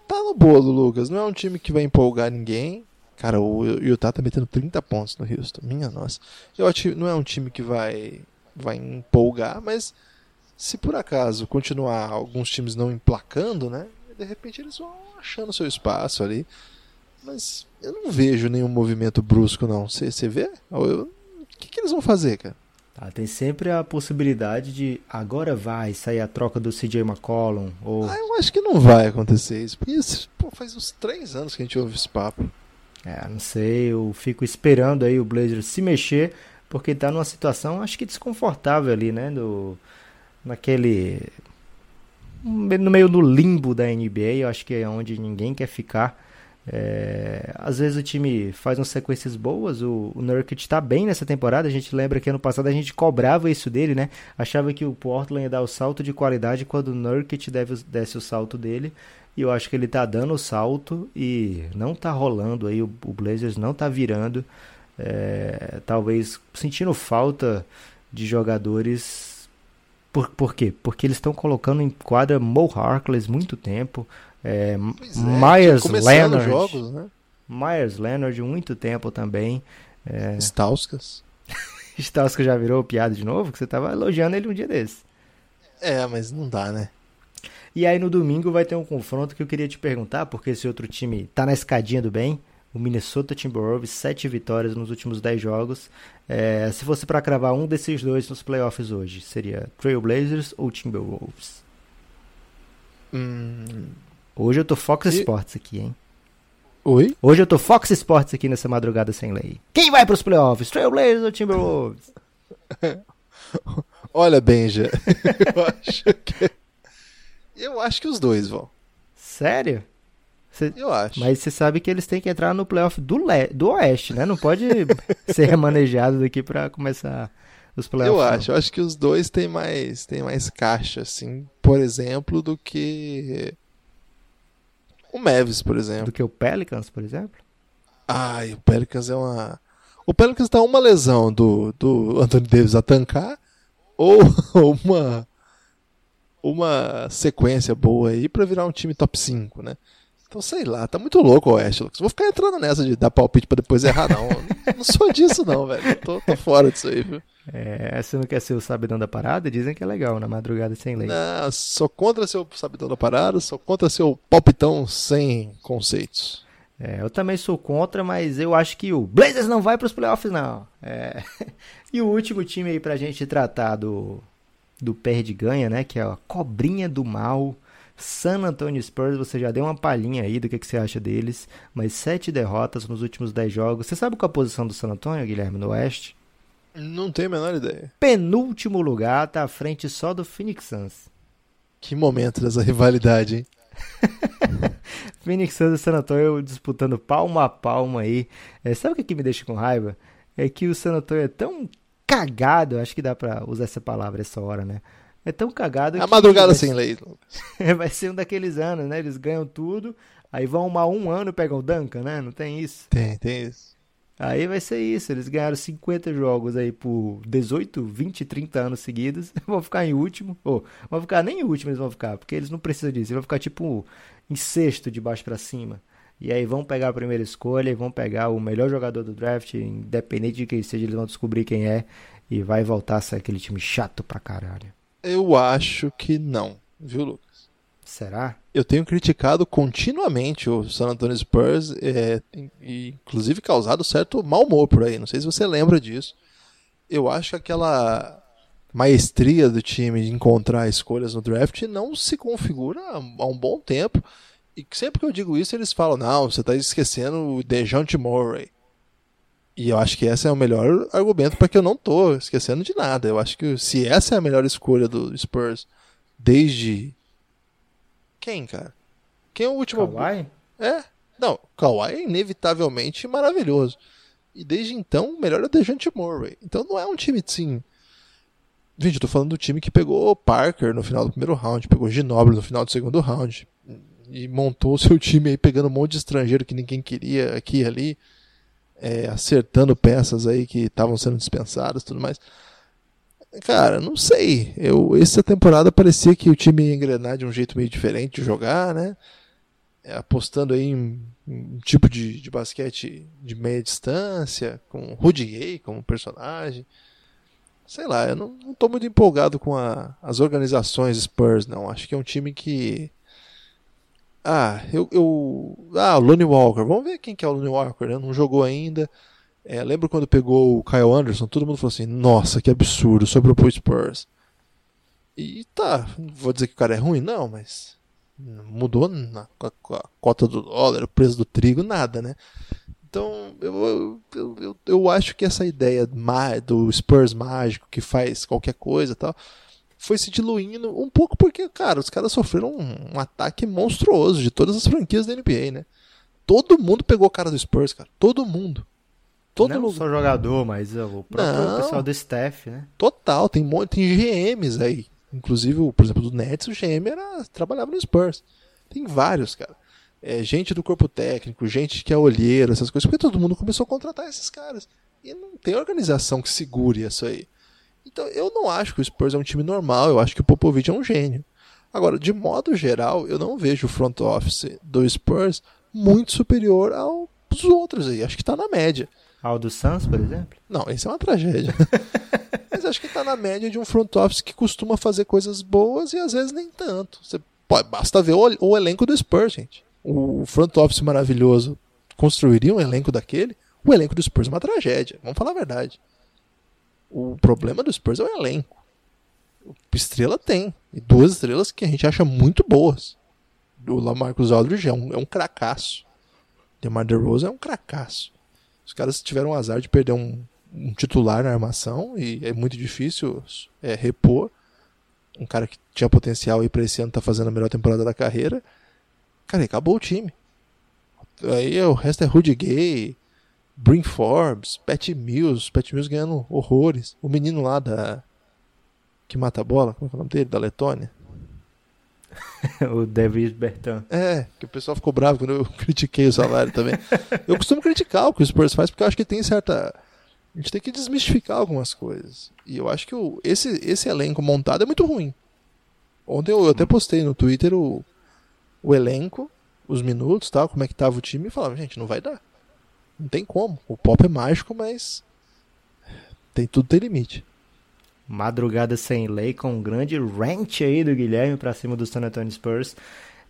tá no bolo, Lucas. Não é um time que vai empolgar ninguém. Cara, o Utah tá metendo 30 pontos no Houston. Minha nossa. Eu acho que não é um time que vai, vai empolgar, mas se por acaso continuar alguns times não emplacando, né? De repente eles vão achando seu espaço ali. Mas eu não vejo nenhum movimento brusco, não. Você vê? O que, que eles vão fazer, cara? Tá, tem sempre a possibilidade de agora vai sair a troca do CJ McCollum. Ou... Ah, eu acho que não vai acontecer isso. Porque isso, pô, faz uns três anos que a gente ouve esse papo. É, não sei, eu fico esperando aí o Blazers se mexer, porque tá numa situação, acho que desconfortável ali, né? Do, naquele. No meio do limbo da NBA, eu acho que é onde ninguém quer ficar. É, às vezes o time faz umas sequências boas, o, o Nurkic está bem nessa temporada, a gente lembra que ano passado a gente cobrava isso dele, né? Achava que o Portland ia dar o salto de qualidade quando o Nurkic deve, desse o salto dele, e eu acho que ele está dando o salto e não está rolando aí, o, o, Blazers não está virando, é, talvez sentindo falta de jogadores por, por quê? Porque eles estão colocando em quadra Mo Harkless muito tempo. É, é, Myers Leonard. Jogos, né? Myers Leonard, muito tempo também. É... Stauskas. [laughs] Stauskas já virou piada de novo? Que você estava elogiando ele um dia desse. É, mas não dá, né? E aí no domingo vai ter um confronto que eu queria te perguntar, porque esse outro time tá na escadinha do bem, o Minnesota Timberwolves, 7 vitórias nos últimos 10 jogos. É, se fosse para cravar um desses dois nos playoffs hoje, seria Trailblazers ou Timberwolves? Hum... Hoje eu tô Fox e... Sports aqui, hein? Oi? Hoje eu tô Fox Sports aqui nessa madrugada sem lei. Quem vai pros playoffs? Trailblazers ou Timberwolves? [laughs] Olha, Benja, [laughs] eu acho que eu acho que os dois vão. Sério? Cê... Eu acho. Mas você sabe que eles têm que entrar no playoff do, le... do Oeste, né? Não pode [laughs] ser remanejado daqui para começar os playoffs. Eu acho. Eu acho que os dois têm mais, têm mais caixa, assim, por exemplo, do que o Mavis, por exemplo. Do que o Pelicans, por exemplo? Ai, o Pelicans é uma... O Pelicans tá uma lesão do, do Anthony Davis a tancar ou [laughs] uma uma sequência boa aí para virar um time top 5, né? Então, sei lá, tá muito louco o Oeste, Lucas. Vou ficar entrando nessa de dar palpite pra depois errar, não. não sou disso, não, velho. Tô, tô fora disso aí, viu? É, você não quer ser o sabidão da parada? Dizem que é legal na madrugada sem lei. Não, sou contra ser o sabidão da parada, sou contra ser o palpitão sem conceitos. É, eu também sou contra, mas eu acho que o Blazers não vai para os playoffs, não. É. [laughs] E o último time aí pra gente tratar do, do perde-ganha, né? Que é a cobrinha do mal. San Antonio Spurs, você já deu uma palhinha aí do que, que você acha deles, mas sete derrotas nos últimos dez jogos. Você sabe qual é a posição do San Antonio, Guilherme, no Oeste? Não tenho a menor ideia. Penúltimo lugar, tá à frente só do Phoenix Suns. Que momento dessa rivalidade, hein? [laughs] Phoenix Suns e San Antonio disputando palma a palma aí. É, sabe o que, que me deixa com raiva? É que o San Antonio é tão cagado, acho que dá pra usar essa palavra essa hora, né? É tão cagado A madrugada sem lei. [laughs] vai ser um daqueles anos, né? Eles ganham tudo, aí vão uma um ano e pegam o Duncan, né? Não tem isso? Tem, tem isso. Aí vai ser isso, eles ganharam 50 jogos aí por 18, 20, 30 anos seguidos, [laughs] vão ficar em último, ou vão ficar nem em último eles vão ficar, porque eles não precisam disso, eles vão ficar tipo em sexto de baixo para cima. E aí vão pegar a primeira escolha e vão pegar o melhor jogador do draft, independente de quem seja, eles vão descobrir quem é e vai voltar a ser aquele time chato pra caralho. Eu acho que não, viu, Lucas? Será? Eu tenho criticado continuamente o San Antonio Spurs, é, inclusive causado certo mau humor por aí. Não sei se você lembra disso. Eu acho que aquela maestria do time de encontrar escolhas no draft não se configura há um bom tempo. E sempre que eu digo isso, eles falam: não, você está esquecendo o DeJounte Murray. E eu acho que esse é o melhor argumento para que eu não tô esquecendo de nada. Eu acho que se essa é a melhor escolha do Spurs desde quem, cara? Quem é o último? Kawhi? É. Não, Kawhi é inevitavelmente maravilhoso. E desde então, o melhor é o Dejante Murray. Então não é um time assim. Gente, eu tô falando do time que pegou Parker no final do primeiro round, pegou Ginobili no final do segundo round. E montou o seu time aí pegando um monte de estrangeiro que ninguém queria aqui e ali é, acertando peças aí que estavam sendo dispensadas tudo mais. Cara, não sei. Eu, essa temporada parecia que o time ia engrenar de um jeito meio diferente de jogar, né? É, apostando aí em um tipo de, de basquete de meia distância, com Rudy Gay como personagem. Sei lá, eu não, estou muito empolgado com a, as organizações Spurs, não. Acho que é um time que ah, eu, eu. Ah, o Lonnie Walker. Vamos ver quem que é o Lonnie Walker, né? Não jogou ainda. É, lembro quando pegou o Kyle Anderson, todo mundo falou assim: Nossa, que absurdo, sobrou pro Spurs. E tá, vou dizer que o cara é ruim, não, mas mudou na, a, a cota do dólar, o preço do trigo, nada, né? Então, eu, eu, eu, eu acho que essa ideia do Spurs mágico que faz qualquer coisa tal foi se diluindo um pouco porque, cara, os caras sofreram um, um ataque monstruoso de todas as franquias da NBA, né? Todo mundo pegou a cara do Spurs, cara. Todo mundo. Todo não lugar. só jogador, mas o próprio não, pessoal do staff, né? Total, tem, tem GMs aí. Inclusive, por exemplo, do Nets, o GM era, trabalhava no Spurs. Tem vários, cara. É, gente do corpo técnico, gente que é olheiro, essas coisas, porque todo mundo começou a contratar esses caras. E não tem organização que segure isso aí. Então eu não acho que o Spurs é um time normal, eu acho que o Popovich é um gênio. Agora, de modo geral, eu não vejo o front office do Spurs muito superior aos outros aí. Acho que está na média. Ao do Suns, por exemplo? Não, isso é uma tragédia. [laughs] Mas acho que está na média de um front office que costuma fazer coisas boas e às vezes nem tanto. Você pode, basta ver o, o elenco do Spurs, gente. O front office maravilhoso construiria um elenco daquele, o elenco do Spurs é uma tragédia. Vamos falar a verdade. O problema do Spurs é o elenco. Estrela tem. E duas estrelas que a gente acha muito boas. O Lamarcus Aldridge é um, é um cracaço. DeMar DeRozan é um cracaço. Os caras tiveram o azar de perder um, um titular na armação e é muito difícil é, repor. Um cara que tinha potencial e para esse ano tá fazendo a melhor temporada da carreira. Cara, acabou o time. Aí o resto é Rudy Gay, Brin Forbes, Pat Mills, Pat Mills ganhando horrores. O menino lá da. que mata a bola, como é o nome dele? Da Letônia. [laughs] o David Bertan. É, que o pessoal ficou bravo quando eu [laughs] critiquei o salário também. eu costumo criticar o que o Spurs faz porque eu acho que tem certa. A gente tem que desmistificar algumas coisas. E eu acho que o, esse, esse elenco montado é muito ruim. Ontem eu, eu até postei no Twitter o, o elenco, os minutos, tal, como é que tava o time, e falava, gente, não vai dar. Não tem como. O pop é mágico, mas tem tudo tem limite. Madrugada sem lei com um grande rant aí do Guilherme para cima do San Antonio Spurs.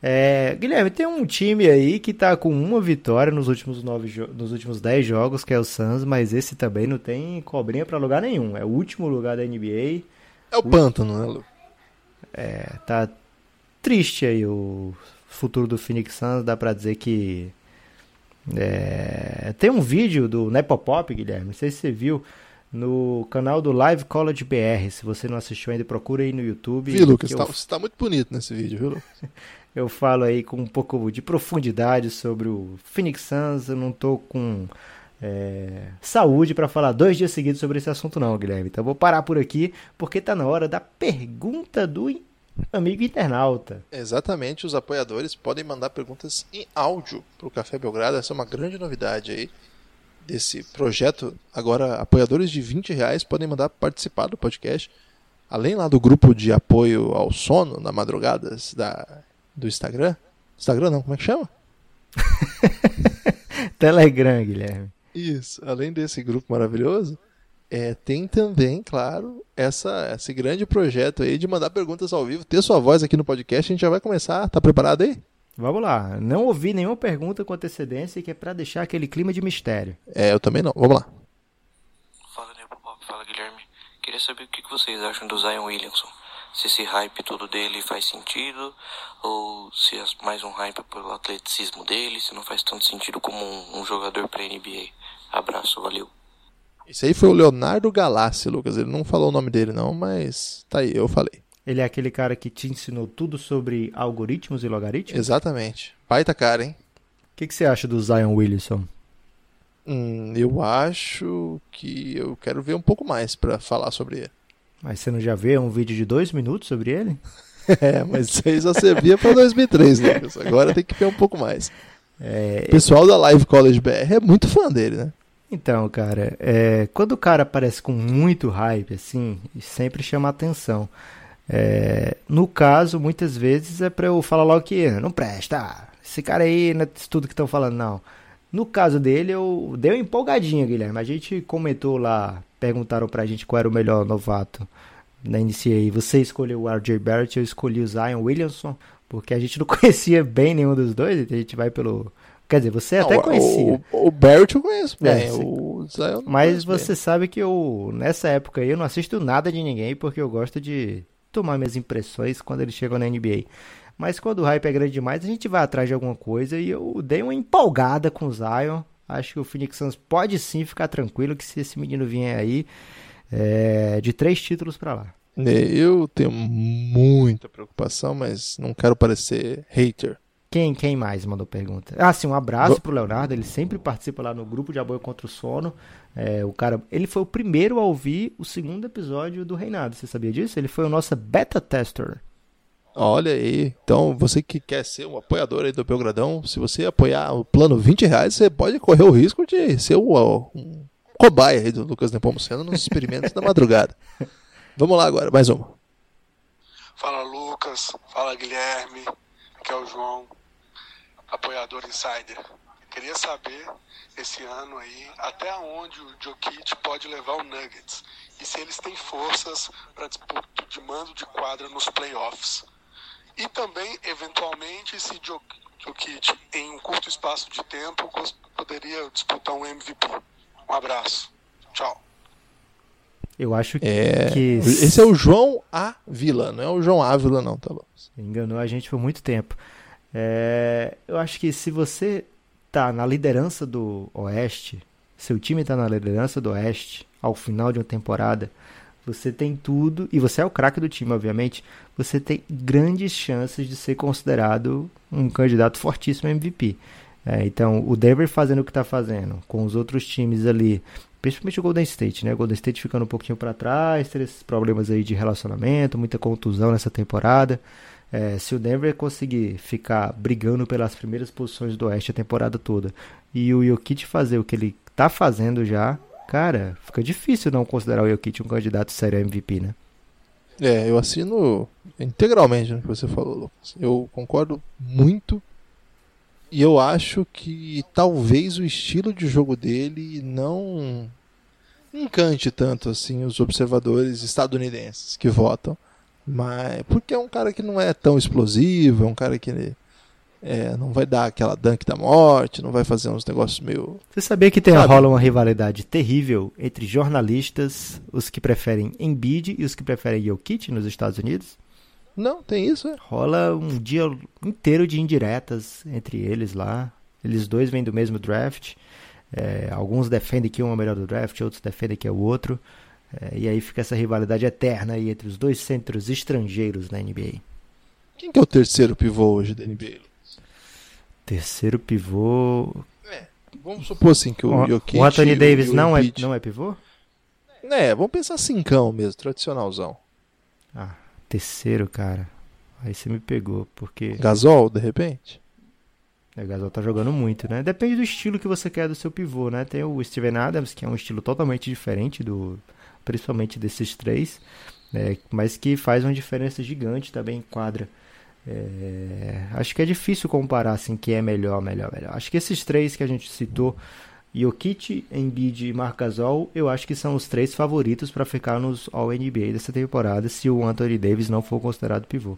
É, Guilherme, tem um time aí que tá com uma vitória nos últimos nove nos últimos dez jogos, que é o Suns, mas esse também não tem cobrinha para lugar nenhum. É o último lugar da NBA. É o, o... pântano, né, Lu? É, tá triste aí o futuro do Phoenix Suns, dá para dizer que é, tem um vídeo do Nepopop, Guilherme, não sei se você viu, no canal do Live College BR. Se você não assistiu ainda, procura aí no YouTube. Vi, Lucas, eu... tá, você tá muito bonito nesse vídeo, viu, [laughs] eu falo aí com um pouco de profundidade sobre o Phoenix Suns. Eu não tô com é, saúde para falar dois dias seguidos sobre esse assunto, não, Guilherme. Então vou parar por aqui, porque tá na hora da pergunta do amigo internauta. Exatamente, os apoiadores podem mandar perguntas em áudio para o Café Belgrado. Essa é uma grande novidade aí desse projeto. Agora, apoiadores de 20 reais podem mandar participar do podcast. Além lá do grupo de apoio ao sono na madrugadas da, do Instagram. Instagram não, como é que chama? [laughs] Telegram, Guilherme. Isso, além desse grupo maravilhoso, é, tem também, claro, essa, esse grande projeto aí de mandar perguntas ao vivo, ter sua voz aqui no podcast. A gente já vai começar. Tá preparado aí? Vamos lá. Não ouvi nenhuma pergunta com antecedência que é para deixar aquele clima de mistério. É, eu também não. Vamos lá. Fala, Nepopop. Fala, Guilherme. Queria saber o que vocês acham do Zion Williamson. Se esse hype todo dele faz sentido, ou se é mais um hype pelo atleticismo dele, se não faz tanto sentido como um, um jogador para NBA. Abraço, valeu. Isso aí foi o Leonardo Galassi, Lucas. Ele não falou o nome dele, não, mas tá aí, eu falei. Ele é aquele cara que te ensinou tudo sobre algoritmos e logaritmos? Exatamente. Baita cara, hein? O que, que, você acha do Zion Williamson? Hum, eu acho que eu quero ver um pouco mais para falar sobre ele. Mas você não já vê um vídeo de dois minutos sobre ele? [laughs] é, mas isso aí só servia para 2003, Lucas. Agora tem que ver um pouco mais. É, o pessoal da Live College BR é muito fã dele, né? Então, cara, é, quando o cara aparece com muito hype, assim, sempre chama atenção. É, no caso, muitas vezes é para eu falar logo que não presta. esse cara aí não é tudo que estão falando, não. No caso dele, eu dei uma empolgadinha, Guilherme. A gente comentou lá, perguntaram pra gente qual era o melhor novato na NCAA. Você escolheu o RJ Barrett, eu escolhi o Zion Williamson, porque a gente não [laughs] conhecia bem nenhum dos dois, então a gente vai pelo. Quer dizer, você até conhecia. O, o Barrett eu conheço bem, é, o Zion Mas você bem. sabe que eu, nessa época aí, eu não assisto nada de ninguém, porque eu gosto de tomar minhas impressões quando eles chegam na NBA. Mas quando o hype é grande demais, a gente vai atrás de alguma coisa e eu dei uma empolgada com o Zion. Acho que o Phoenix Suns pode sim ficar tranquilo que se esse menino vier aí, é de três títulos para lá. É, eu tenho muita preocupação, mas não quero parecer hater. Quem, quem mais mandou pergunta? Ah, sim, um abraço pro Leonardo, ele sempre participa lá no grupo de apoio contra o sono. É, o cara, ele foi o primeiro a ouvir o segundo episódio do Reinado. Você sabia disso? Ele foi o nosso beta tester. Olha aí, então você que quer ser um apoiador aí do Belgradão, se você apoiar o plano 20 reais, você pode correr o risco de ser um, um cobaia aí do Lucas Nepomuceno nos [laughs] experimentos da madrugada. Vamos lá agora, mais uma. Fala Lucas, fala Guilherme, aqui é o João, apoiador insider. Queria saber esse ano aí até onde o Jokic pode levar o Nuggets e se eles têm forças para disputa de mando de quadra nos playoffs. E também, eventualmente, se Jokic, em um curto espaço de tempo, poderia disputar um MVP. Um abraço. Tchau. Eu acho É, que. esse é o João Ávila, não é o João Ávila não, tá bom? Enganou a gente por muito tempo. É, eu acho que se você tá na liderança do Oeste, seu time tá na liderança do Oeste ao final de uma temporada, você tem tudo, e você é o craque do time, obviamente, você tem grandes chances de ser considerado um candidato fortíssimo a MVP. É, então, o Denver fazendo o que está fazendo, com os outros times ali, principalmente o Golden State, né? O Golden State ficando um pouquinho para trás, ter esses problemas aí de relacionamento, muita contusão nessa temporada. É, se o Denver conseguir ficar brigando pelas primeiras posições do Oeste a temporada toda e o Jokic fazer o que ele tá fazendo já, cara, fica difícil não considerar o Jokic um candidato sério a MVP, né? É, eu assino integralmente no que você falou, Lucas. Eu concordo muito e eu acho que talvez o estilo de jogo dele não encante tanto assim os observadores estadunidenses que votam. Mas porque é um cara que não é tão explosivo, é um cara que é, não vai dar aquela dunk da morte, não vai fazer uns negócios meio. Você sabia que tem, Sabe? rola uma rivalidade terrível entre jornalistas, os que preferem Embiid e os que preferem Jokic nos Estados Unidos? Não, tem isso, é. Rola um dia inteiro de indiretas entre eles lá. Eles dois vêm do mesmo draft. É, alguns defendem que um é o melhor do draft, outros defendem que é o outro. É, e aí fica essa rivalidade eterna aí entre os dois centros estrangeiros na NBA. Quem que é o terceiro pivô hoje da NBA? Terceiro pivô. Vamos supor assim que o, O, Jokic o Anthony Davis o não, é, não é pivô? É, vamos pensar cincão mesmo, tradicionalzão. Ah, terceiro, cara. Aí você me pegou, porque Gasol, de repente? o Gasol tá jogando muito, né? Depende do estilo que você quer do seu pivô, né? Tem o Steven Adams, que é um estilo totalmente diferente do, principalmente desses três, né? mas que faz uma diferença gigante também em quadra. É, acho que é difícil comparar assim quem é melhor, melhor, melhor. Acho que esses três que a gente citou, Jokic, Embiid e Marc Gasol, eu acho que são os três favoritos para ficar nos All NBA dessa temporada, se o Anthony Davis não for considerado pivô.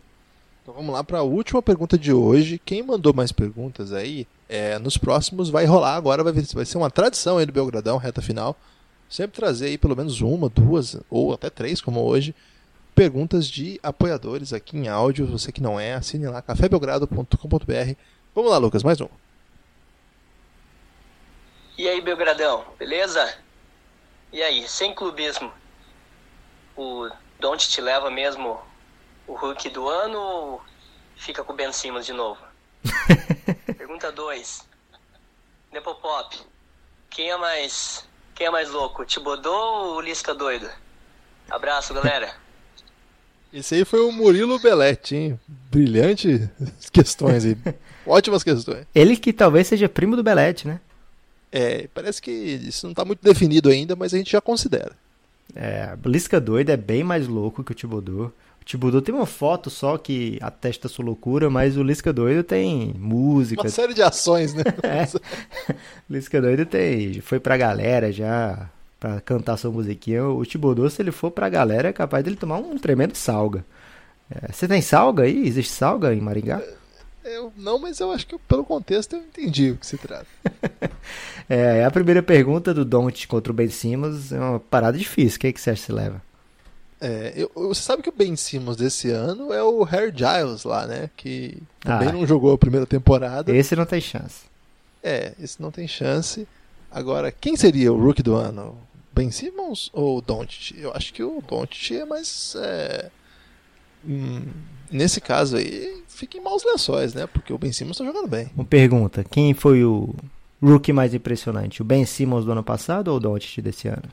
Então vamos lá para a última pergunta de hoje. Quem mandou mais perguntas aí, é, nos próximos vai rolar agora, vai, vai ser uma tradição aí do Belgradão, reta final. Sempre trazer aí pelo menos uma, duas ou até três, como hoje, perguntas de apoiadores aqui em áudio. Você que não é, assine lá cafébelgrado.com.br. Vamos lá, Lucas, mais um. E aí, Belgradão, beleza? E aí, sem clubismo, o Don't te leva mesmo o Hulk do ano ou fica com o Ben Simmons de novo? [laughs] Pergunta 2. Nepopop, quem é mais quem é mais louco, o Tibodô ou o Lisca doido? Abraço, galera. [laughs] Esse aí foi o Murilo Belletti, hein? Brilhante [laughs] questões aí. Ótimas questões. Ele que talvez seja primo do Belete, né? É, parece que isso não está muito definido ainda, mas a gente já considera. É, a Lisca doida é bem mais louco que o Tibodô. O Tibodô tem uma foto só que atesta sua loucura, mas o Lisca doido tem música. Uma série de ações, né? [laughs] É. [laughs] Lisca doido tem. Foi pra galera já pra cantar sua musiquinha. O Tibodô, se ele for pra galera, é capaz dele tomar um tremendo salga. É, você tem salga aí? Existe salga em Maringá? Eu, não, mas eu acho que pelo contexto eu entendi o que se trata. [laughs] É, a primeira pergunta do Don't contra o Ben Simmons é uma parada difícil. O que, é que você acha que se leva? É, eu- você sabe que o Ben Simmons desse ano é o Harry Giles lá, né? Que também Ah. não jogou a primeira temporada. Esse não tem chance. É, esse não tem chance. Agora, quem seria o rookie do ano? Ben Simmons ou o Doncic? Eu acho que o Doncic é mais... é, hum, nesse caso aí, fica em maus lençóis, né? Porque o Ben Simmons tá jogando bem. Uma pergunta: quem foi o rookie mais impressionante? O Ben Simmons do ano passado ou o Doncic desse ano?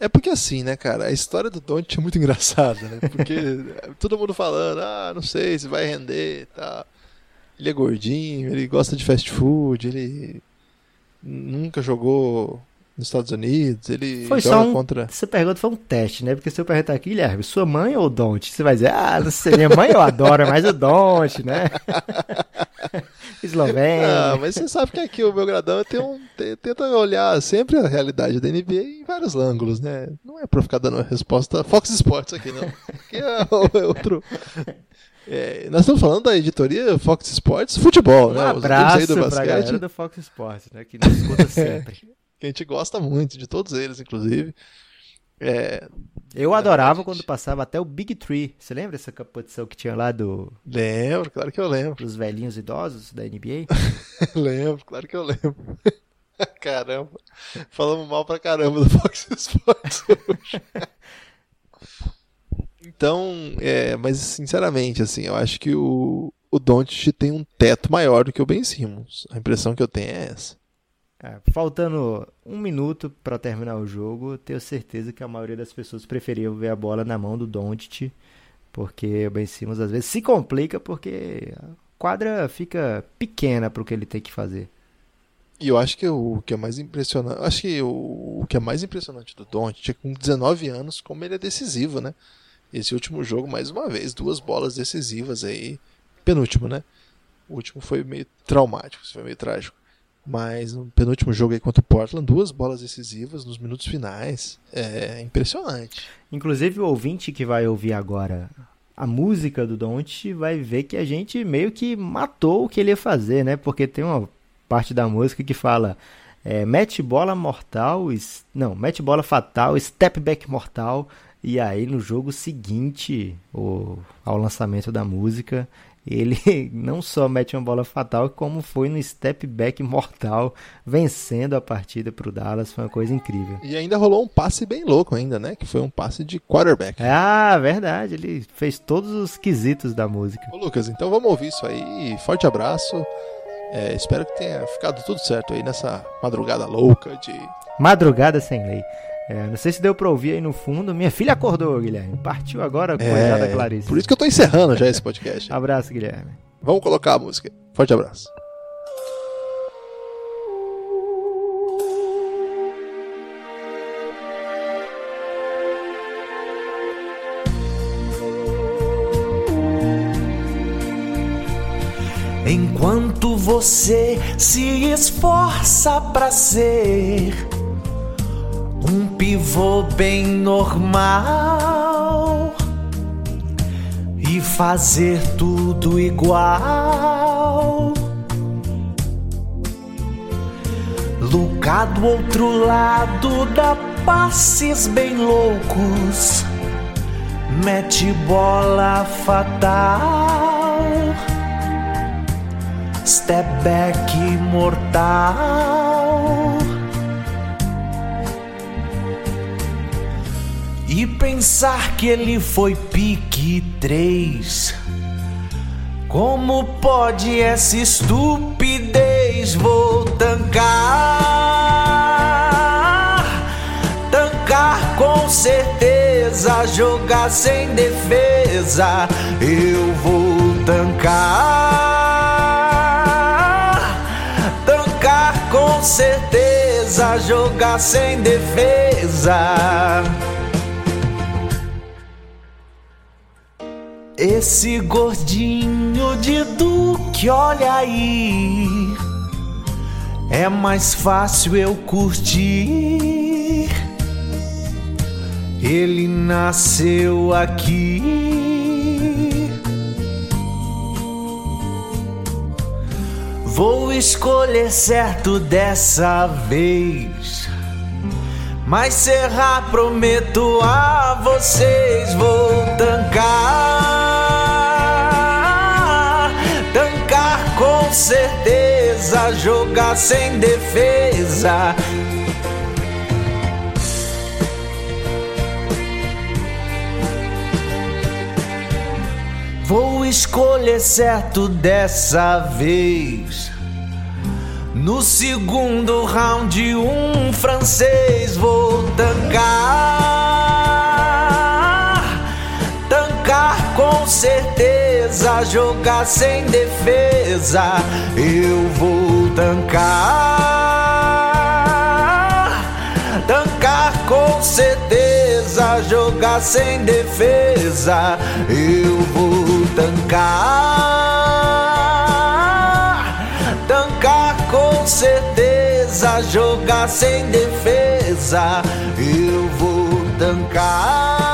É porque assim, né, cara, a história do Doncic é muito [laughs] engraçada, né? Porque todo mundo falando, ah, não sei se vai render e tal. Ele é gordinho, ele gosta de fast food, ele nunca jogou nos Estados Unidos, ele Foi só um. contra... Essa pergunta foi um teste, né? Porque se eu perguntar aqui, Guilherme, sua mãe ou o Don't? Você vai dizer, ah, não sei, minha mãe eu adoro, mas o Don't, né? [laughs] Eslovênia. Ah, mas você sabe que aqui o Belgradão tem um, tem- tenta olhar sempre a realidade da NBA em vários ângulos, né? Não é pra ficar dando resposta Fox Sports aqui, não. Aqui é é outro. É, nós estamos falando da editoria Fox Sports Futebol, Um né? Amigos abraço aí do pra basquete, galera do Fox Sports, né? Que nos escuta sempre. [laughs] que a gente gosta muito de todos eles, inclusive. É, Eu adorava gente. quando passava até o Big Tree. Você lembra essa competição que tinha lá do, lembro, claro que eu lembro. dos velhinhos idosos da NBA? [laughs] lembro, claro que eu lembro. [laughs] Caramba, falamos mal pra caramba do Fox [laughs] Sports hoje. Então, é, mas sinceramente, assim, eu acho que o, o Doncic tem um teto maior do que o Ben Simmons. A impressão que eu tenho é essa. É, faltando um minuto pra terminar o jogo, tenho certeza que a maioria das pessoas preferiam ver a bola na mão do Doncic, porque o Ben Simmons às vezes se complica porque a quadra fica pequena pro que ele tem que fazer. E eu acho que o, que é mais impressionante, acho que o, o que é mais impressionante do Doncic é com 19 anos como ele é decisivo, né? Esse último jogo mais uma vez, duas bolas decisivas aí, penúltimo, né? O último foi meio traumático, foi meio trágico. Mas no penúltimo jogo aí contra o Portland, duas bolas decisivas nos minutos finais. É impressionante. Inclusive o ouvinte que vai ouvir agora a música do Don't vai ver que a gente meio que matou o que ele ia fazer, né? Porque tem uma parte da música que fala é, mete bola mortal, não, mete bola fatal, step back mortal. E aí no jogo seguinte, o, ao lançamento da música, ele [laughs] não só mete uma bola fatal, como foi no step back mortal, vencendo a partida pro Dallas. Foi uma coisa incrível. E ainda rolou um passe bem louco ainda, né? Que foi um passe de quarterback. Ah, verdade. Ele fez todos os quesitos da música. Ô Lucas, então vamos ouvir isso aí. Forte abraço. É, espero que tenha ficado tudo certo aí nessa madrugada louca de. Madrugada sem lei. É, não sei se deu pra ouvir aí no fundo. Minha filha acordou, Guilherme. Partiu agora, coitada Clarice. É, por isso que eu tô encerrando já esse podcast. [laughs] Abraço, Guilherme. Vamos colocar a música. Forte abraço. Enquanto você se esforça pra ser um pivô bem normal e fazer tudo igual. Luca do outro lado dá passes bem loucos, mete bola fatal. Step back mortal. E pensar que ele foi pique 3. Como pode essa estupidez? Vou tancar. Tancar com certeza. Jogar sem defesa. Eu vou tancar. Tancar com certeza. Jogar sem defesa. Esse gordinho de Duque, olha aí. É mais fácil eu curtir. Ele nasceu aqui. Vou escolher certo dessa vez. Mas será, prometo a vocês, vou tancar. Tancar com certeza, jogar sem defesa. Vou escolher certo dessa vez. No segundo round, um francês vou tancar. Tancar com certeza, jogar sem defesa. Eu vou tancar. Tancar com certeza, jogar sem defesa. Eu vou tancar com certeza, jogar sem defesa, eu vou tancar.